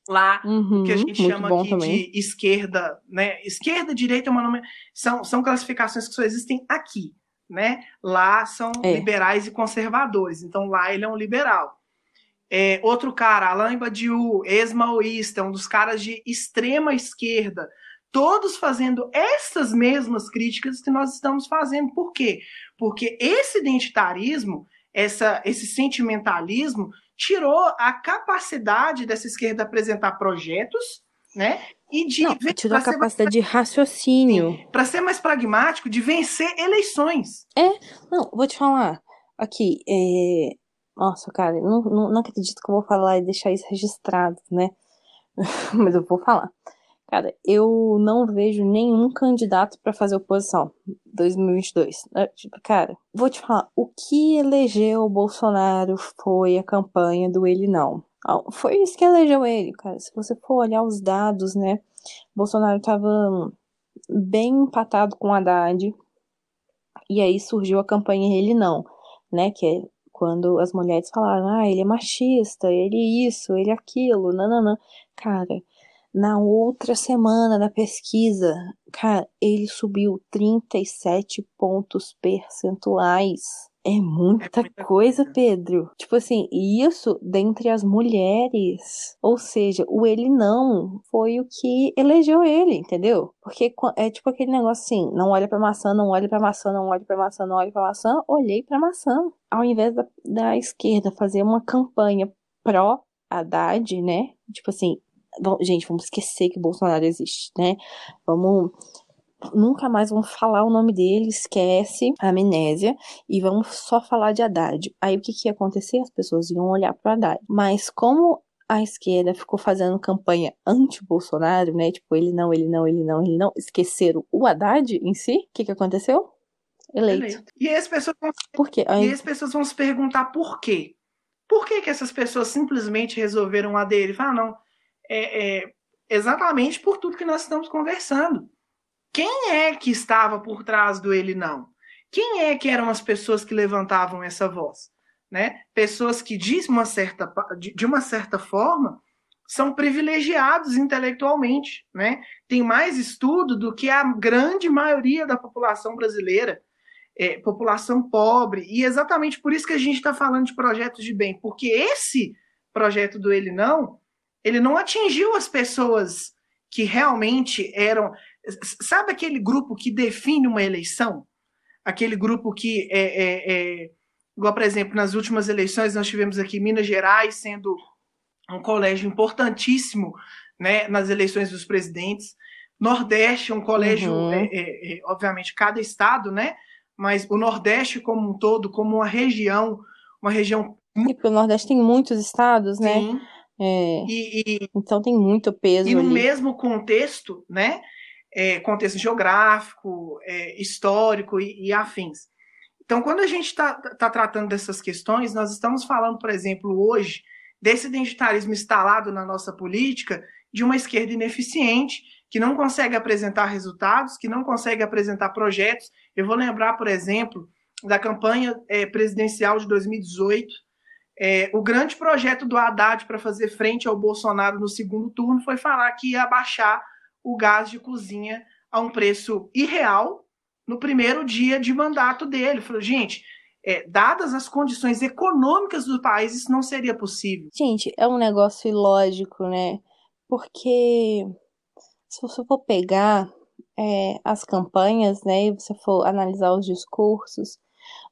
lá uhum, que a gente chama aqui também. de esquerda, né? Esquerda, direita é uma nome... são, são classificações que só existem aqui, né? Lá são é. liberais e conservadores, então lá ele é um liberal. É, outro cara, Alain Badiou, ex-maoísta, um dos caras de extrema esquerda, todos fazendo essas mesmas críticas que nós estamos fazendo. Por quê? Porque esse identitarismo, essa, esse sentimentalismo, tirou a capacidade dessa esquerda apresentar projetos, né? E de Não, tirou a capacidade mais... de raciocínio. Para ser mais pragmático, de vencer eleições. É, não, vou te falar. Aqui, é... Nossa, cara, não, não, não acredito que eu vou falar e deixar isso registrado, né? Mas eu vou falar. Cara, eu não vejo nenhum candidato para fazer oposição 2022. É, tipo, cara, vou te falar, o que elegeu o Bolsonaro foi a campanha do ele não. Foi isso que elegeu ele, cara. Se você for olhar os dados, né? Bolsonaro tava bem empatado com Haddad. E aí surgiu a campanha ele não, né? Que é quando as mulheres falaram, ah, ele é machista, ele isso, ele aquilo, nananã. Cara, na outra semana da pesquisa, cara, ele subiu 37 pontos percentuais. É muita, é muita coisa, coisa, Pedro. Tipo assim, isso dentre as mulheres. Ou seja, o ele não foi o que elegeu ele, entendeu? Porque é tipo aquele negócio assim: não olha pra maçã, não olha pra maçã, não olha pra maçã, não olha pra maçã. Olhei pra maçã. Ao invés da, da esquerda fazer uma campanha pró-Haddad, né? Tipo assim, gente, vamos esquecer que o Bolsonaro existe, né? Vamos nunca mais vão falar o nome dele, esquece a amnésia e vamos só falar de Haddad. Aí o que, que ia acontecer? As pessoas iam olhar para Haddad. Mas como a esquerda ficou fazendo campanha anti-Bolsonaro, né? Tipo, ele não, ele não, ele não, ele não. Esqueceram o Haddad em si. O que, que aconteceu? Eleito. Eleito. E as pessoas vão, por quê? Aí... E as pessoas vão se perguntar por quê. Por que, que essas pessoas simplesmente resolveram aderir? Falar, ah, não, é, é, exatamente por tudo que nós estamos conversando. Quem é que estava por trás do ele não? Quem é que eram as pessoas que levantavam essa voz? Né? Pessoas que, de uma certa, de uma certa forma, são privilegiados intelectualmente, né? Tem mais estudo do que a grande maioria da população brasileira, é, população pobre, e exatamente por isso que a gente está falando de projetos de bem, porque esse projeto do Ele Não, ele não atingiu as pessoas que realmente eram, sabe aquele grupo que define uma eleição, aquele grupo que é, é, é igual por exemplo nas últimas eleições nós tivemos aqui Minas Gerais sendo um colégio importantíssimo né, nas eleições dos presidentes. Nordeste, um colégio, uhum. é, é, é, obviamente, cada estado, né? Mas o Nordeste como um todo, como uma região, uma região. E porque o Nordeste tem muitos estados, né? Sim. É, e, e, então tem muito peso. E no ali. mesmo contexto, né? É, contexto geográfico, é, histórico e, e, afins. Então, quando a gente está tá tratando dessas questões, nós estamos falando, por exemplo, hoje desse identitarismo instalado na nossa política de uma esquerda ineficiente, que não consegue apresentar resultados, que não consegue apresentar projetos. Eu vou lembrar, por exemplo, da campanha é, presidencial de 2018. É, o grande projeto do Haddad para fazer frente ao Bolsonaro no segundo turno foi falar que ia abaixar o gás de cozinha a um preço irreal no primeiro dia de mandato dele. Falou, gente, é, dadas as condições econômicas do país, isso não seria possível. Gente, é um negócio ilógico, né? Porque se você for pegar é, as campanhas, né, e você for analisar os discursos,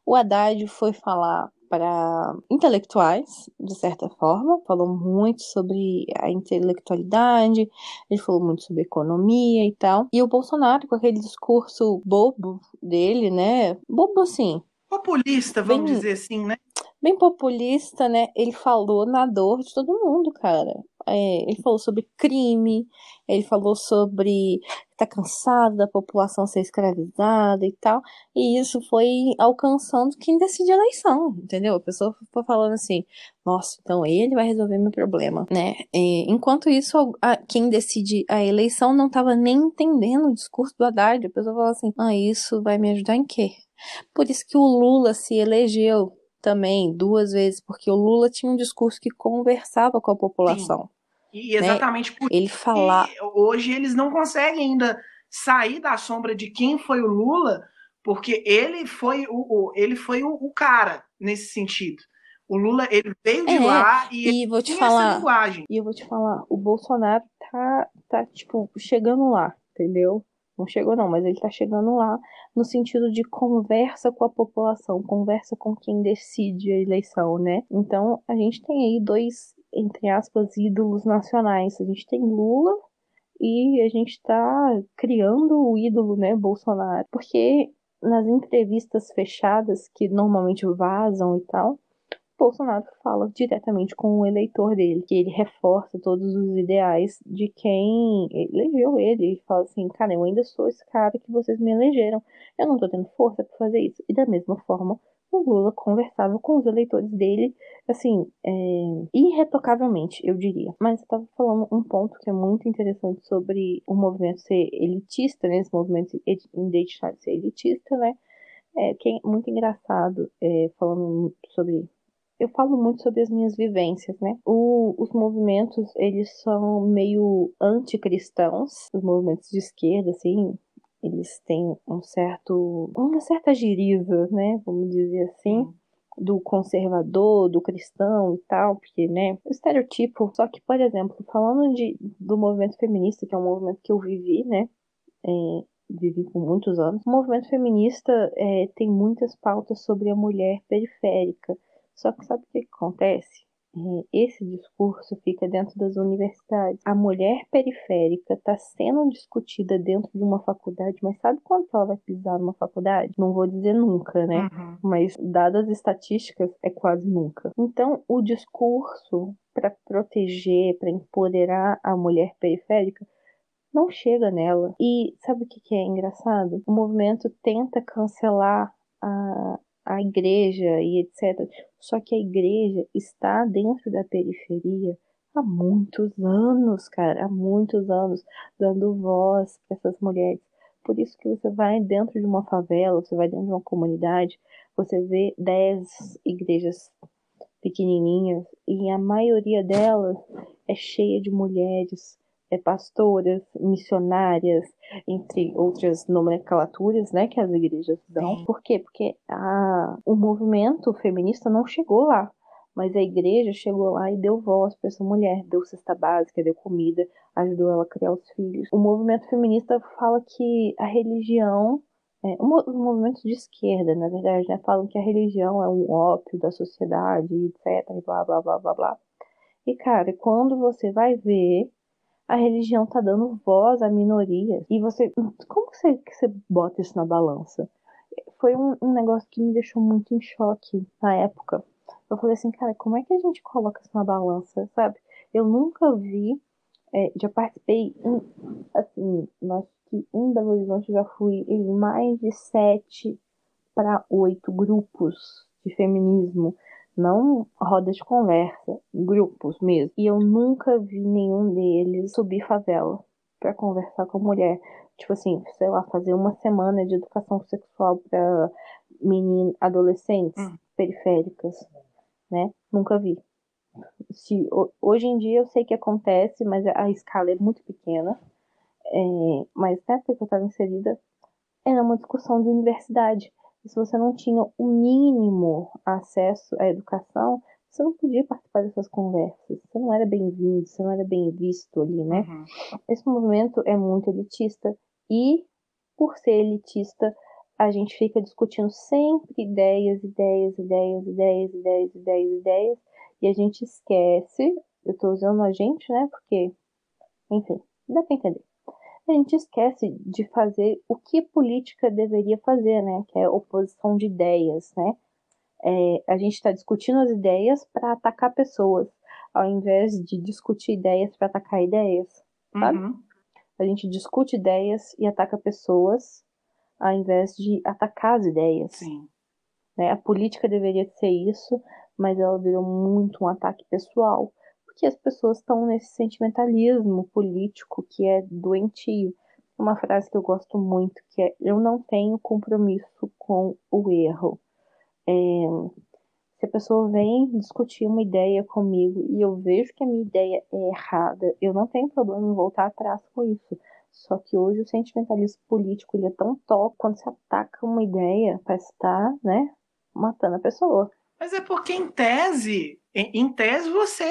o Haddad foi falar para intelectuais, de certa forma, falou muito sobre a intelectualidade, ele falou muito sobre economia e tal. E o Bolsonaro, com aquele discurso bobo dele, né? Bobo assim, populista, vamos bem, dizer assim, né? Bem populista, né? Ele falou na dor de todo mundo, cara. É, ele falou sobre crime, ele falou sobre tá cansado da população ser escravizada e tal. E isso foi alcançando quem decide a eleição, entendeu? A pessoa foi falando assim, nossa, então ele vai resolver meu problema, né? E, enquanto isso, a, quem decide a eleição não tava nem entendendo o discurso do Haddad. A pessoa falou assim, ah, isso vai me ajudar em quê? Por isso que o Lula se elegeu também duas vezes, porque o Lula tinha um discurso que conversava com a população. E né? exatamente né? por ele falar. Hoje eles não conseguem ainda sair da sombra de quem foi o Lula, porque ele foi o, o ele foi o, o, cara nesse sentido. O Lula ele veio de é, lá e, e vou te falar, E eu vou te falar, o Bolsonaro tá, tá tipo chegando lá, entendeu? Não chegou não, mas ele está chegando lá no sentido de conversa com a população, conversa com quem decide a eleição, né? Então a gente tem aí dois, entre aspas, ídolos nacionais. A gente tem Lula e a gente está criando o ídolo, né, Bolsonaro. Porque nas entrevistas fechadas que normalmente vazam e tal, Bolsonaro fala diretamente com o eleitor dele, que ele reforça todos os ideais de quem elegeu ele. Ele fala assim, cara, eu ainda sou esse cara que vocês me elegeram. Eu não tô tendo força para fazer isso. E da mesma forma, o Lula conversava com os eleitores dele, assim, é, irretocavelmente, eu diria. Mas eu tava falando um ponto que é muito interessante sobre o movimento ser elitista, né? Esse movimento identitário ser elitista, né? É, que é muito engraçado, é, falando sobre eu falo muito sobre as minhas vivências, né? O, os movimentos, eles são meio anticristãos, os movimentos de esquerda, assim, eles têm um certo, uma certa giriza, né? Vamos dizer assim. Do conservador, do cristão e tal, porque, né, o estereotipo. Só que, por exemplo, falando de, do movimento feminista, que é um movimento que eu vivi, né, é, vivi por muitos anos. O movimento feminista é, tem muitas pautas sobre a mulher periférica. Só que sabe o que acontece? Esse discurso fica dentro das universidades. A mulher periférica está sendo discutida dentro de uma faculdade, mas sabe quando ela vai pisar numa faculdade? Não vou dizer nunca, né? Uhum. Mas dadas as estatísticas, é quase nunca. Então, o discurso para proteger, para empoderar a mulher periférica não chega nela. E sabe o que é engraçado? O movimento tenta cancelar a, a igreja e etc. Só que a igreja está dentro da periferia há muitos anos, cara, há muitos anos, dando voz para essas mulheres. Por isso que você vai dentro de uma favela, você vai dentro de uma comunidade, você vê dez igrejas pequenininhas e a maioria delas é cheia de mulheres pastoras, missionárias, entre outras nomenclaturas, né, que as igrejas dão. Sim. Por quê? Porque a, o movimento feminista não chegou lá, mas a igreja chegou lá e deu voz para essa mulher, deu cesta básica, deu comida, ajudou ela a criar os filhos. O movimento feminista fala que a religião é, os movimentos de esquerda, na verdade, né, falam que a religião é um ópio da sociedade, etc, blá, blá, blá, blá, blá. E, cara, quando você vai ver a religião tá dando voz a minorias. E você. Como você, que você bota isso na balança? Foi um, um negócio que me deixou muito em choque na época. Eu falei assim, cara, como é que a gente coloca isso na balança, sabe? Eu nunca vi. É, já participei, em, assim, acho que em Belo Horizonte já fui em mais de sete para oito grupos de feminismo não roda de conversa, grupos mesmo. E eu nunca vi nenhum deles subir favela para conversar com a mulher. Tipo assim, sei lá, fazer uma semana de educação sexual para meninas, adolescentes hum. periféricas, né? Nunca vi. Se, hoje em dia eu sei que acontece, mas a escala é muito pequena. É, mas na época que eu estava inserida, era uma discussão de universidade se você não tinha o mínimo acesso à educação, você não podia participar dessas conversas. Você não era bem-vindo, você não era bem visto ali, né? Uhum. Esse movimento é muito elitista e, por ser elitista, a gente fica discutindo sempre ideias, ideias, ideias, ideias, ideias, ideias, ideias, e a gente esquece. Eu tô usando a gente, né? Porque, enfim, dá pra entender a gente esquece de fazer o que política deveria fazer, né? Que é oposição de ideias, né? É, a gente está discutindo as ideias para atacar pessoas, ao invés de discutir ideias para atacar ideias, sabe? Uhum. A gente discute ideias e ataca pessoas, ao invés de atacar as ideias. Sim. Né? A política deveria ser isso, mas ela virou muito um ataque pessoal que as pessoas estão nesse sentimentalismo político que é doentio. Uma frase que eu gosto muito que é: Eu não tenho compromisso com o erro. É, se a pessoa vem discutir uma ideia comigo e eu vejo que a minha ideia é errada, eu não tenho problema em voltar atrás com isso. Só que hoje o sentimentalismo político ele é tão top quando se ataca uma ideia para estar, né, matando a pessoa. Mas é porque em tese, em, em tese você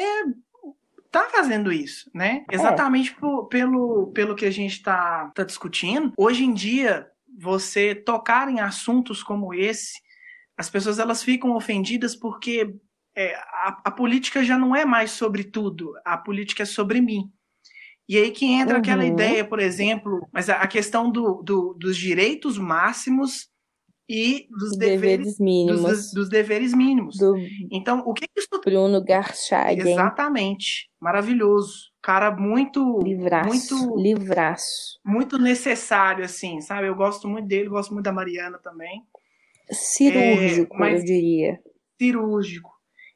tá fazendo isso, né? É. Exatamente por, pelo, pelo que a gente está tá discutindo. Hoje em dia, você tocar em assuntos como esse, as pessoas elas ficam ofendidas porque é, a, a, política já não é mais sobre tudo, a política é sobre mim. E aí que entra uhum. aquela ideia, por exemplo, mas a, a questão do, do, dos direitos máximos e dos deveres, deveres mínimos. Dos, dos, deveres mínimos. Do então, o que, que isso. Bruno Garchagen. Exatamente. Maravilhoso. Cara muito. Livraço. Muito, livraço. Muito necessário, assim, sabe? Eu gosto muito dele, gosto muito da Mariana também. Cirúrgico, é, eu diria. Cirúrgico.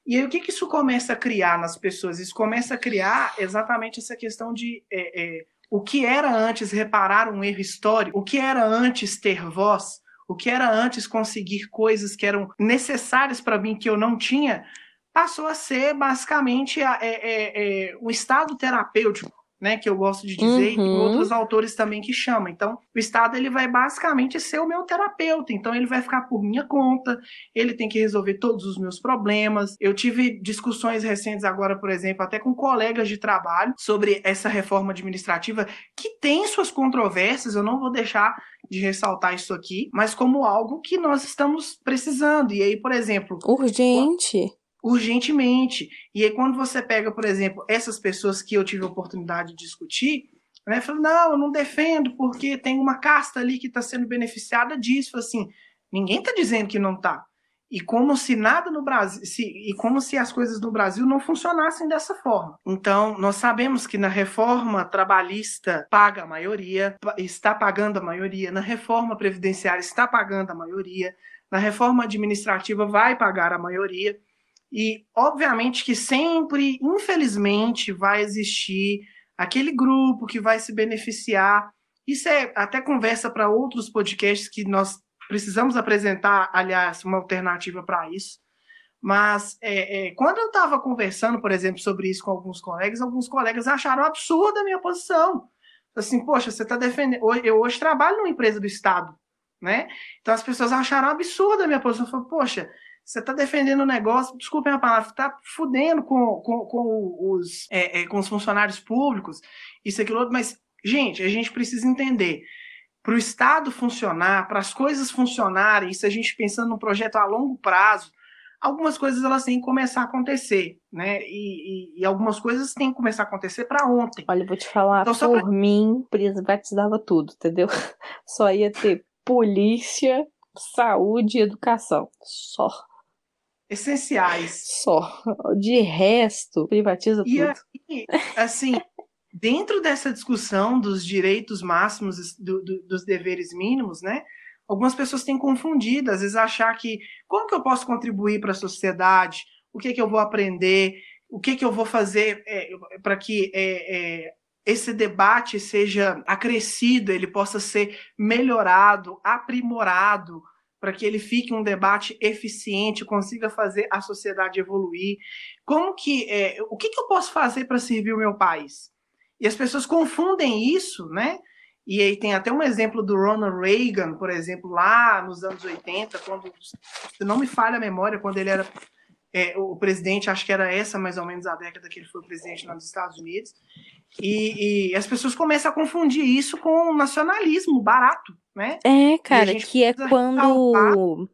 E aí, o que, que isso começa a criar nas pessoas? Isso começa a criar exatamente essa questão de. É, é, o que era antes reparar um erro histórico, o que era antes ter voz, o que era antes conseguir coisas que eram necessárias para mim que eu não tinha, passou a ser basicamente é, é, é, um estado terapêutico né, que eu gosto de dizer, uhum. e tem outros autores também que chamam. Então, o Estado ele vai basicamente ser o meu terapeuta, então ele vai ficar por minha conta, ele tem que resolver todos os meus problemas. Eu tive discussões recentes agora, por exemplo, até com colegas de trabalho sobre essa reforma administrativa que tem suas controvérsias, eu não vou deixar de ressaltar isso aqui, mas como algo que nós estamos precisando. E aí, por exemplo, urgente urgentemente. E aí, quando você pega, por exemplo, essas pessoas que eu tive a oportunidade de discutir, né, falo, não, eu não defendo porque tem uma casta ali que está sendo beneficiada disso. Assim, ninguém está dizendo que não está. E como se nada no Brasil, se, e como se as coisas no Brasil não funcionassem dessa forma. Então, nós sabemos que na reforma trabalhista paga a maioria, está pagando a maioria, na reforma previdenciária está pagando a maioria, na reforma administrativa vai pagar a maioria. E, obviamente, que sempre, infelizmente, vai existir aquele grupo que vai se beneficiar. Isso é até conversa para outros podcasts que nós precisamos apresentar, aliás, uma alternativa para isso. Mas é, é, quando eu estava conversando, por exemplo, sobre isso com alguns colegas, alguns colegas acharam absurda a minha posição. Assim, poxa, você está defendendo. Eu hoje trabalho numa empresa do Estado, né? Então as pessoas acharam absurda a minha posição. Falei, poxa, você está defendendo o um negócio, desculpem a palavra, está fudendo com, com, com, os, é, é, com os funcionários públicos, isso, aquilo, outro, mas, gente, a gente precisa entender. Para o Estado funcionar, para as coisas funcionarem, se a gente pensando num projeto a longo prazo, algumas coisas elas têm que começar a acontecer, né? E, e, e algumas coisas têm que começar a acontecer para ontem. Olha, eu vou te falar, então, por pra... mim, privatizava tudo, entendeu? Só ia ter polícia, saúde e educação. Só essenciais. Só. De resto, privatiza e tudo. Aí, assim, dentro dessa discussão dos direitos máximos, do, do, dos deveres mínimos, né? Algumas pessoas têm confundido, às vezes achar que como que eu posso contribuir para a sociedade, o que que eu vou aprender, o que que eu vou fazer é, para que é, é, esse debate seja acrescido, ele possa ser melhorado, aprimorado, para que ele fique um debate eficiente, consiga fazer a sociedade evoluir. Como que é, o que, que eu posso fazer para servir o meu país? E as pessoas confundem isso, né? E aí tem até um exemplo do Ronald Reagan, por exemplo, lá nos anos 80, quando, se não me falha a memória, quando ele era é, o presidente, acho que era essa mais ou menos a década que ele foi presidente lá nos Estados Unidos, e, e as pessoas começam a confundir isso com nacionalismo barato, né? É, cara, que é quando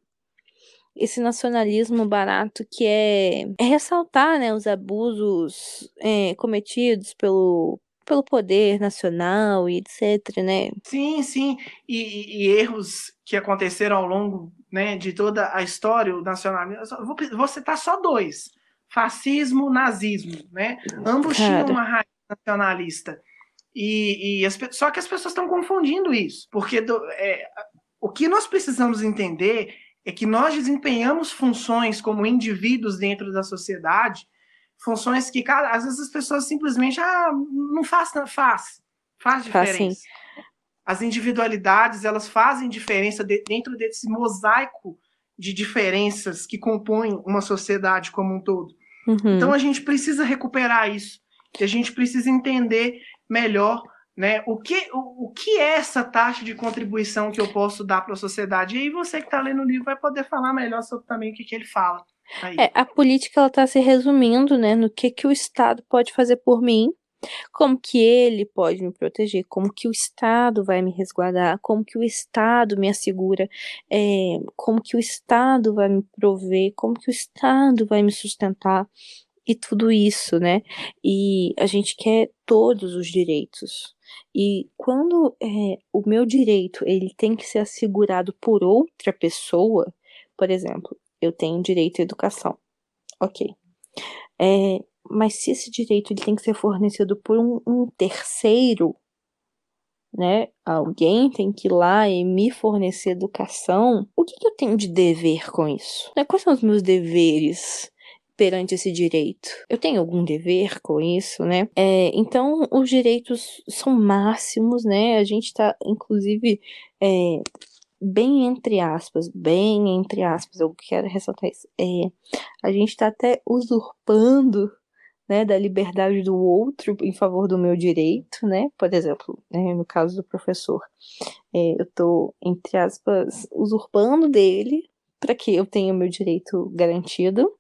esse nacionalismo barato que é, é ressaltar né, os abusos é, cometidos pelo, pelo poder nacional e etc, né? Sim, sim, e, e, erros que aconteceram ao longo né, de toda a história, o nacionalismo, vou, vou citar só dois, fascismo, nazismo, né? Ambos Cara. tinham uma raiz nacionalista. E, e as, só que as pessoas estão confundindo isso, porque do, é, o que nós precisamos entender é que nós desempenhamos funções como indivíduos dentro da sociedade, funções que cada, às vezes as pessoas simplesmente ah, não faz, faz, faz diferença. Faz, as individualidades elas fazem diferença de, dentro desse mosaico de diferenças que compõem uma sociedade como um todo. Uhum. Então a gente precisa recuperar isso que a gente precisa entender melhor né, o, que, o, o que é essa taxa de contribuição que eu posso dar para a sociedade. E aí você que está lendo o livro vai poder falar melhor sobre também o que, que ele fala. É, a política está se resumindo né, no que, que o Estado pode fazer por mim, como que ele pode me proteger, como que o Estado vai me resguardar, como que o Estado me assegura, é, como que o Estado vai me prover, como que o Estado vai me sustentar e tudo isso, né? E a gente quer todos os direitos. E quando é, o meu direito ele tem que ser assegurado por outra pessoa, por exemplo, eu tenho direito à educação, ok? É, mas se esse direito ele tem que ser fornecido por um, um terceiro, né? Alguém tem que ir lá e me fornecer educação. O que, que eu tenho de dever com isso? Né? Quais são os meus deveres? Perante esse direito. Eu tenho algum dever com isso, né? É, então, os direitos são máximos, né? A gente está, inclusive, é, bem entre aspas, bem entre aspas, eu quero ressaltar isso. É, a gente está até usurpando né, da liberdade do outro em favor do meu direito, né? Por exemplo, né, no caso do professor, é, eu estou, entre aspas, usurpando dele para que eu tenha o meu direito garantido,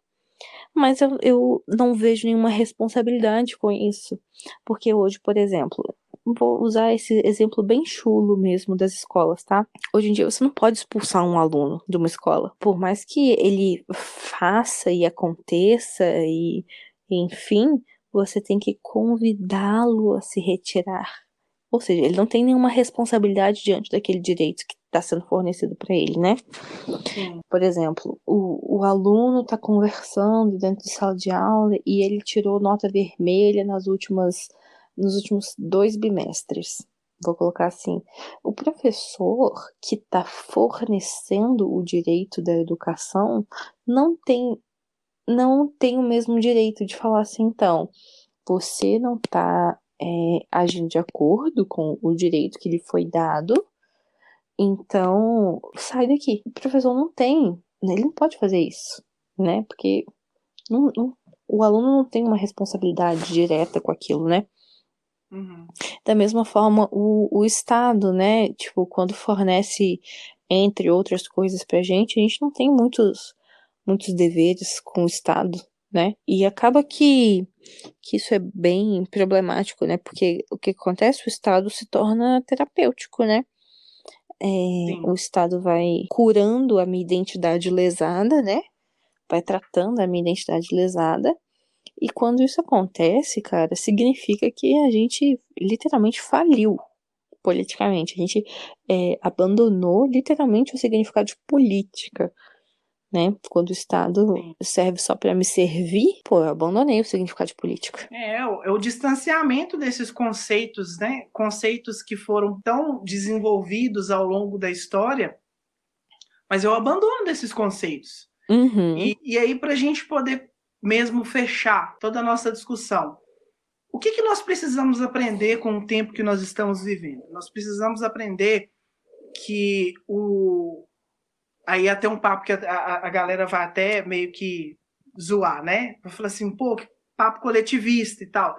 mas eu, eu não vejo nenhuma responsabilidade com isso. Porque hoje, por exemplo, vou usar esse exemplo bem chulo mesmo das escolas, tá? Hoje em dia você não pode expulsar um aluno de uma escola. Por mais que ele faça e aconteça e, enfim, você tem que convidá-lo a se retirar. Ou seja, ele não tem nenhuma responsabilidade diante daquele direito que está sendo fornecido para ele, né? Sim. Por exemplo, o, o aluno está conversando dentro de sala de aula e ele tirou nota vermelha nas últimas, nos últimos dois bimestres. Vou colocar assim: o professor que está fornecendo o direito da educação não tem não tem o mesmo direito de falar assim, então, você não está é, agindo de acordo com o direito que lhe foi dado, então, sai daqui. O professor não tem, né, ele não pode fazer isso, né? Porque não, não, o aluno não tem uma responsabilidade direta com aquilo, né? Uhum. Da mesma forma, o, o Estado, né? Tipo, quando fornece, entre outras coisas pra gente, a gente não tem muitos, muitos deveres com o Estado, né? E acaba que, que isso é bem problemático, né? Porque o que acontece? O Estado se torna terapêutico, né? É, o Estado vai curando a minha identidade lesada, né? Vai tratando a minha identidade lesada. E quando isso acontece, cara, significa que a gente literalmente faliu politicamente. A gente é, abandonou literalmente o significado de política né? Quando o Estado Sim. serve só para me servir, pô, eu abandonei o significado de política. É, é o, é o distanciamento desses conceitos, né? Conceitos que foram tão desenvolvidos ao longo da história, mas eu abandono desses conceitos. Uhum. E, e aí, para a gente poder mesmo fechar toda a nossa discussão, o que, que nós precisamos aprender com o tempo que nós estamos vivendo? Nós precisamos aprender que o, Aí até um papo que a, a, a, galera vai até meio que zoar, né? Vai falar assim, pô, que papo coletivista e tal.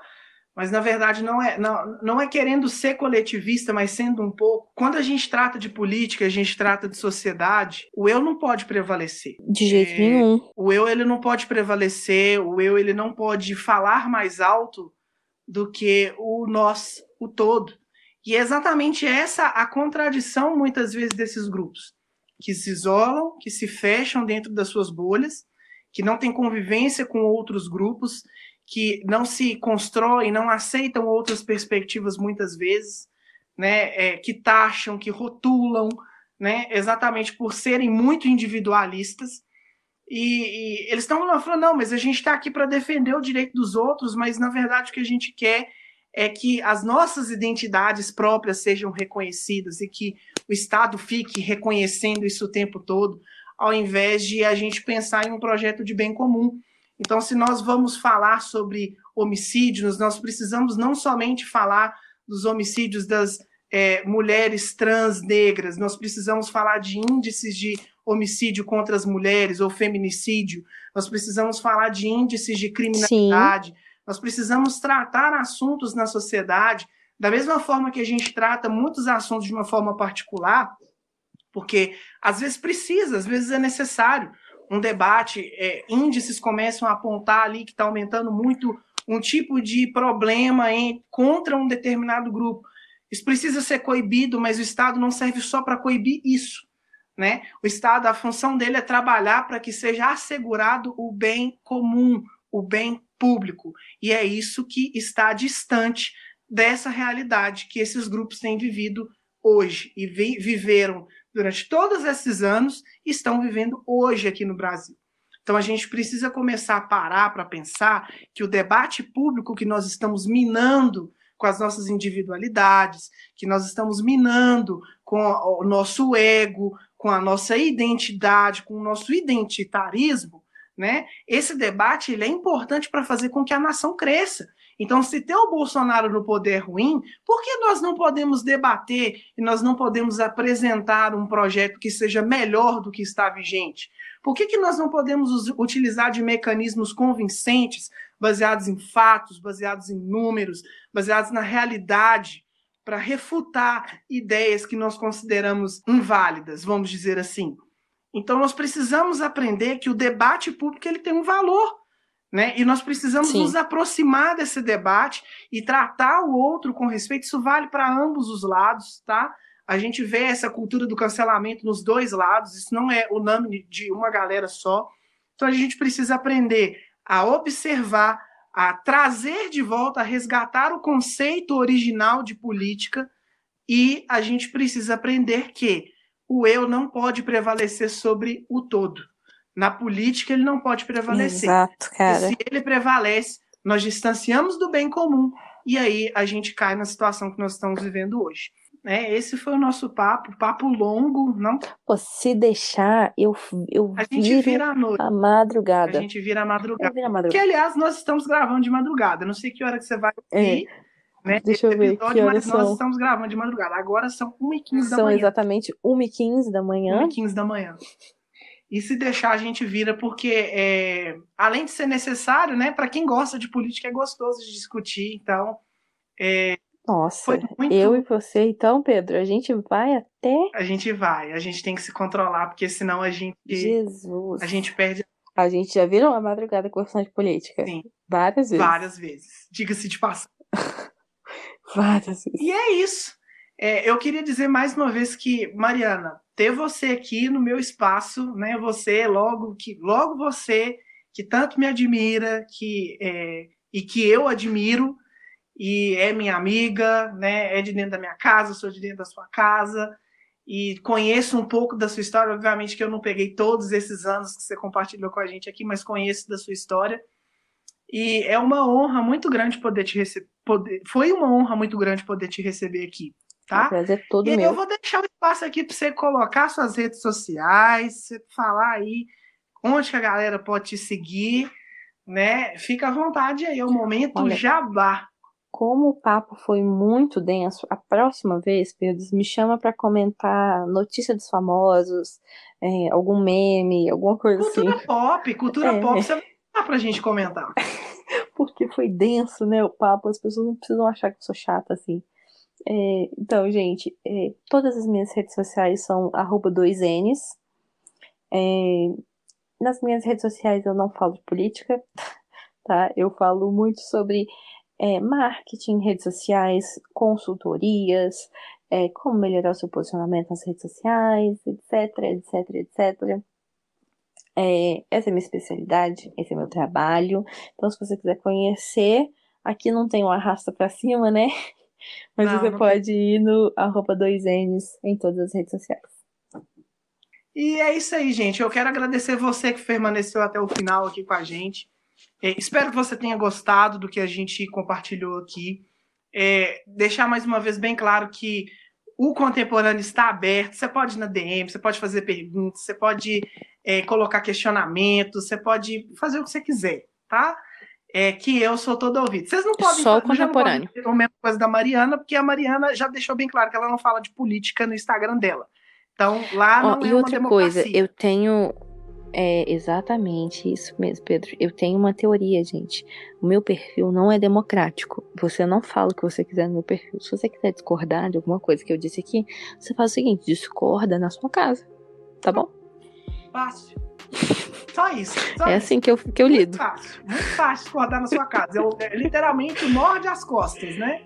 Mas na verdade não é, não, não é querendo ser coletivista, mas sendo um pouco. Quando a gente trata de política, a gente trata de sociedade, o eu não pode prevalecer. De jeito é, nenhum. O eu ele não pode prevalecer, o eu ele não pode falar mais alto do que o nós, o todo. E é exatamente essa a contradição muitas vezes desses grupos que se isolam, que se fecham dentro das suas bolhas, que não têm convivência com outros grupos, que não se constroem, não aceitam outras perspectivas muitas vezes, né, é, que taxam, que rotulam, né, exatamente por serem muito individualistas. E, e eles estão falando, não, mas a gente está aqui para defender o direito dos outros, mas na verdade o que a gente quer é que as nossas identidades próprias sejam reconhecidas e que o Estado fique reconhecendo isso o tempo todo, ao invés de a gente pensar em um projeto de bem comum. Então, se nós vamos falar sobre homicídios, nós precisamos não somente falar dos homicídios das é, mulheres trans negras, nós precisamos falar de índices de homicídio contra as mulheres ou feminicídio, nós precisamos falar de índices de criminalidade. Sim nós precisamos tratar assuntos na sociedade da mesma forma que a gente trata muitos assuntos de uma forma particular, porque às vezes precisa, às vezes é necessário um debate. É, índices começam a apontar ali que está aumentando muito um tipo de problema em, contra um determinado grupo. Isso precisa ser coibido, mas o Estado não serve só para coibir isso. Né? O Estado, a função dele é trabalhar para que seja assegurado o bem comum, o bem público. E é isso que está distante dessa realidade que esses grupos têm vivido hoje e vi viveram durante todos esses anos e estão vivendo hoje aqui no Brasil. Então a gente precisa começar a parar para pensar que o debate público que nós estamos minando com as nossas individualidades, que nós estamos minando com o nosso ego, com a nossa identidade, com o nosso identitarismo, né? Esse debate ele é importante para fazer com que a nação cresça. Então, se ter o Bolsonaro no poder ruim, por que nós não podemos debater e nós não podemos apresentar um projeto que seja melhor do que está vigente? Por que, que nós não podemos utilizar de mecanismos convincentes, baseados em fatos, baseados em números, baseados na realidade, para refutar ideias que nós consideramos inválidas, vamos dizer assim? Então nós precisamos aprender que o debate público ele tem um valor. Né? E nós precisamos Sim. nos aproximar desse debate e tratar o outro com respeito. Isso vale para ambos os lados, tá? A gente vê essa cultura do cancelamento nos dois lados, isso não é unânime de uma galera só. Então a gente precisa aprender a observar, a trazer de volta, a resgatar o conceito original de política e a gente precisa aprender que o eu não pode prevalecer sobre o todo. Na política, ele não pode prevalecer. Exato, cara. se ele prevalece, nós distanciamos do bem comum e aí a gente cai na situação que nós estamos vivendo hoje. É, esse foi o nosso papo, papo longo, não? Pô, se deixar, eu, eu a gente vira a, noite. a madrugada. A gente vira a madrugada. Vira a madrugada. Que, aliás, nós estamos gravando de madrugada. não sei que hora que você vai ouvir. É. Né, Deixa eu ver episódio, que horas mas são. nós estamos gravando de madrugada. Agora são 1h15 da manhã. São exatamente 1h15 da manhã. 1h15 da manhã. E se deixar, a gente vira, porque é, além de ser necessário, né, para quem gosta de política, é gostoso de discutir. Então, é, nossa, muito... eu e você, então, Pedro, a gente vai até. A gente vai, a gente tem que se controlar, porque senão a gente. Jesus. A gente perde. A gente já virou uma madrugada com questão de política. Sim. Várias vezes. Várias vezes. Diga-se de passar. Várias vezes. E é isso. É, eu queria dizer mais uma vez que, Mariana, ter você aqui no meu espaço, né? Você, logo que logo você, que tanto me admira, que é, e que eu admiro e é minha amiga, né? É de dentro da minha casa, sou de dentro da sua casa e conheço um pouco da sua história. Obviamente que eu não peguei todos esses anos que você compartilhou com a gente aqui, mas conheço da sua história. E é uma honra muito grande poder te receber. Poder... Foi uma honra muito grande poder te receber aqui. Tá? Prazer todo e meu. eu vou deixar o espaço aqui para você colocar suas redes sociais, você falar aí onde que a galera pode te seguir, né? Fica à vontade aí, é o momento Olha, jabá. Como o papo foi muito denso, a próxima vez, Pedro, me chama para comentar notícia dos famosos, é, algum meme, alguma coisa cultura assim. Cultura pop, cultura é. pop, você vai dar pra gente comentar. Porque foi denso, né, o papo, as pessoas não precisam achar que eu sou chata, assim. É, então, gente, é, todas as minhas redes sociais são arroba 2Ns. É, nas minhas redes sociais eu não falo de política, tá? Eu falo muito sobre é, marketing, redes sociais, consultorias, é, como melhorar o seu posicionamento nas redes sociais, etc, etc, etc. É, essa é minha especialidade, esse é meu trabalho. Então, se você quiser conhecer, aqui não tem um arrasta para cima, né? Mas não, você não pode ir no arroba 2Ns em todas as redes sociais. E é isso aí, gente. Eu quero agradecer você que permaneceu até o final aqui com a gente. É, espero que você tenha gostado do que a gente compartilhou aqui. É, deixar mais uma vez bem claro que o contemporâneo está aberto. Você pode ir na DM, você pode fazer perguntas, você pode é, colocar questionamentos, você pode fazer o que você quiser, tá? É que eu sou todo ouvido. Vocês não podem Só o contemporâneo. a mesma coisa da Mariana, porque a Mariana já deixou bem claro que ela não fala de política no Instagram dela. Então, lá não oh, é E outra coisa, eu tenho é exatamente isso mesmo, Pedro. Eu tenho uma teoria, gente. O meu perfil não é democrático. Você não fala o que você quiser no meu perfil. Se você quiser discordar de alguma coisa que eu disse aqui, você faz o seguinte: discorda na sua casa. Tá bom? Fácil. Só isso. Só é isso. assim que eu, que eu muito lido. Fácil. Muito fácil discordar na sua casa. Eu, é, literalmente morde as costas, né?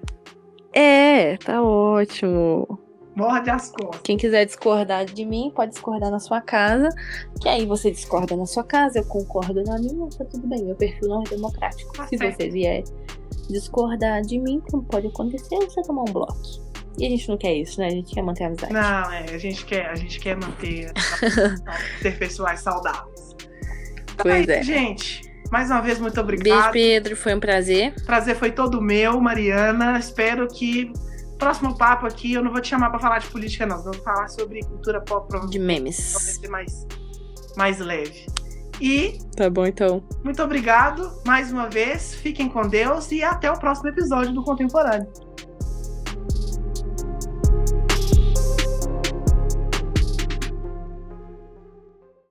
É, tá ótimo. Morde as costas. Quem quiser discordar de mim, pode discordar na sua casa. Que aí você discorda na sua casa, eu concordo na minha, tá tudo bem. Meu perfil não é democrático. Tá Se certo. você vier discordar de mim, como pode acontecer, você tomar um bloco. E a gente não quer isso, né? A gente quer manter a amizade. Não, é, a gente quer, a gente quer manter ser pessoas saudáveis. Pois é, é. Gente, mais uma vez, muito obrigado. Beijo, Pedro. Foi um prazer. Prazer foi todo meu, Mariana. Espero que próximo papo aqui, eu não vou te chamar para falar de política, não. Vamos falar sobre cultura pop. De memes. ser mais, mais leve. E. Tá bom, então. Muito obrigado mais uma vez. Fiquem com Deus e até o próximo episódio do Contemporâneo.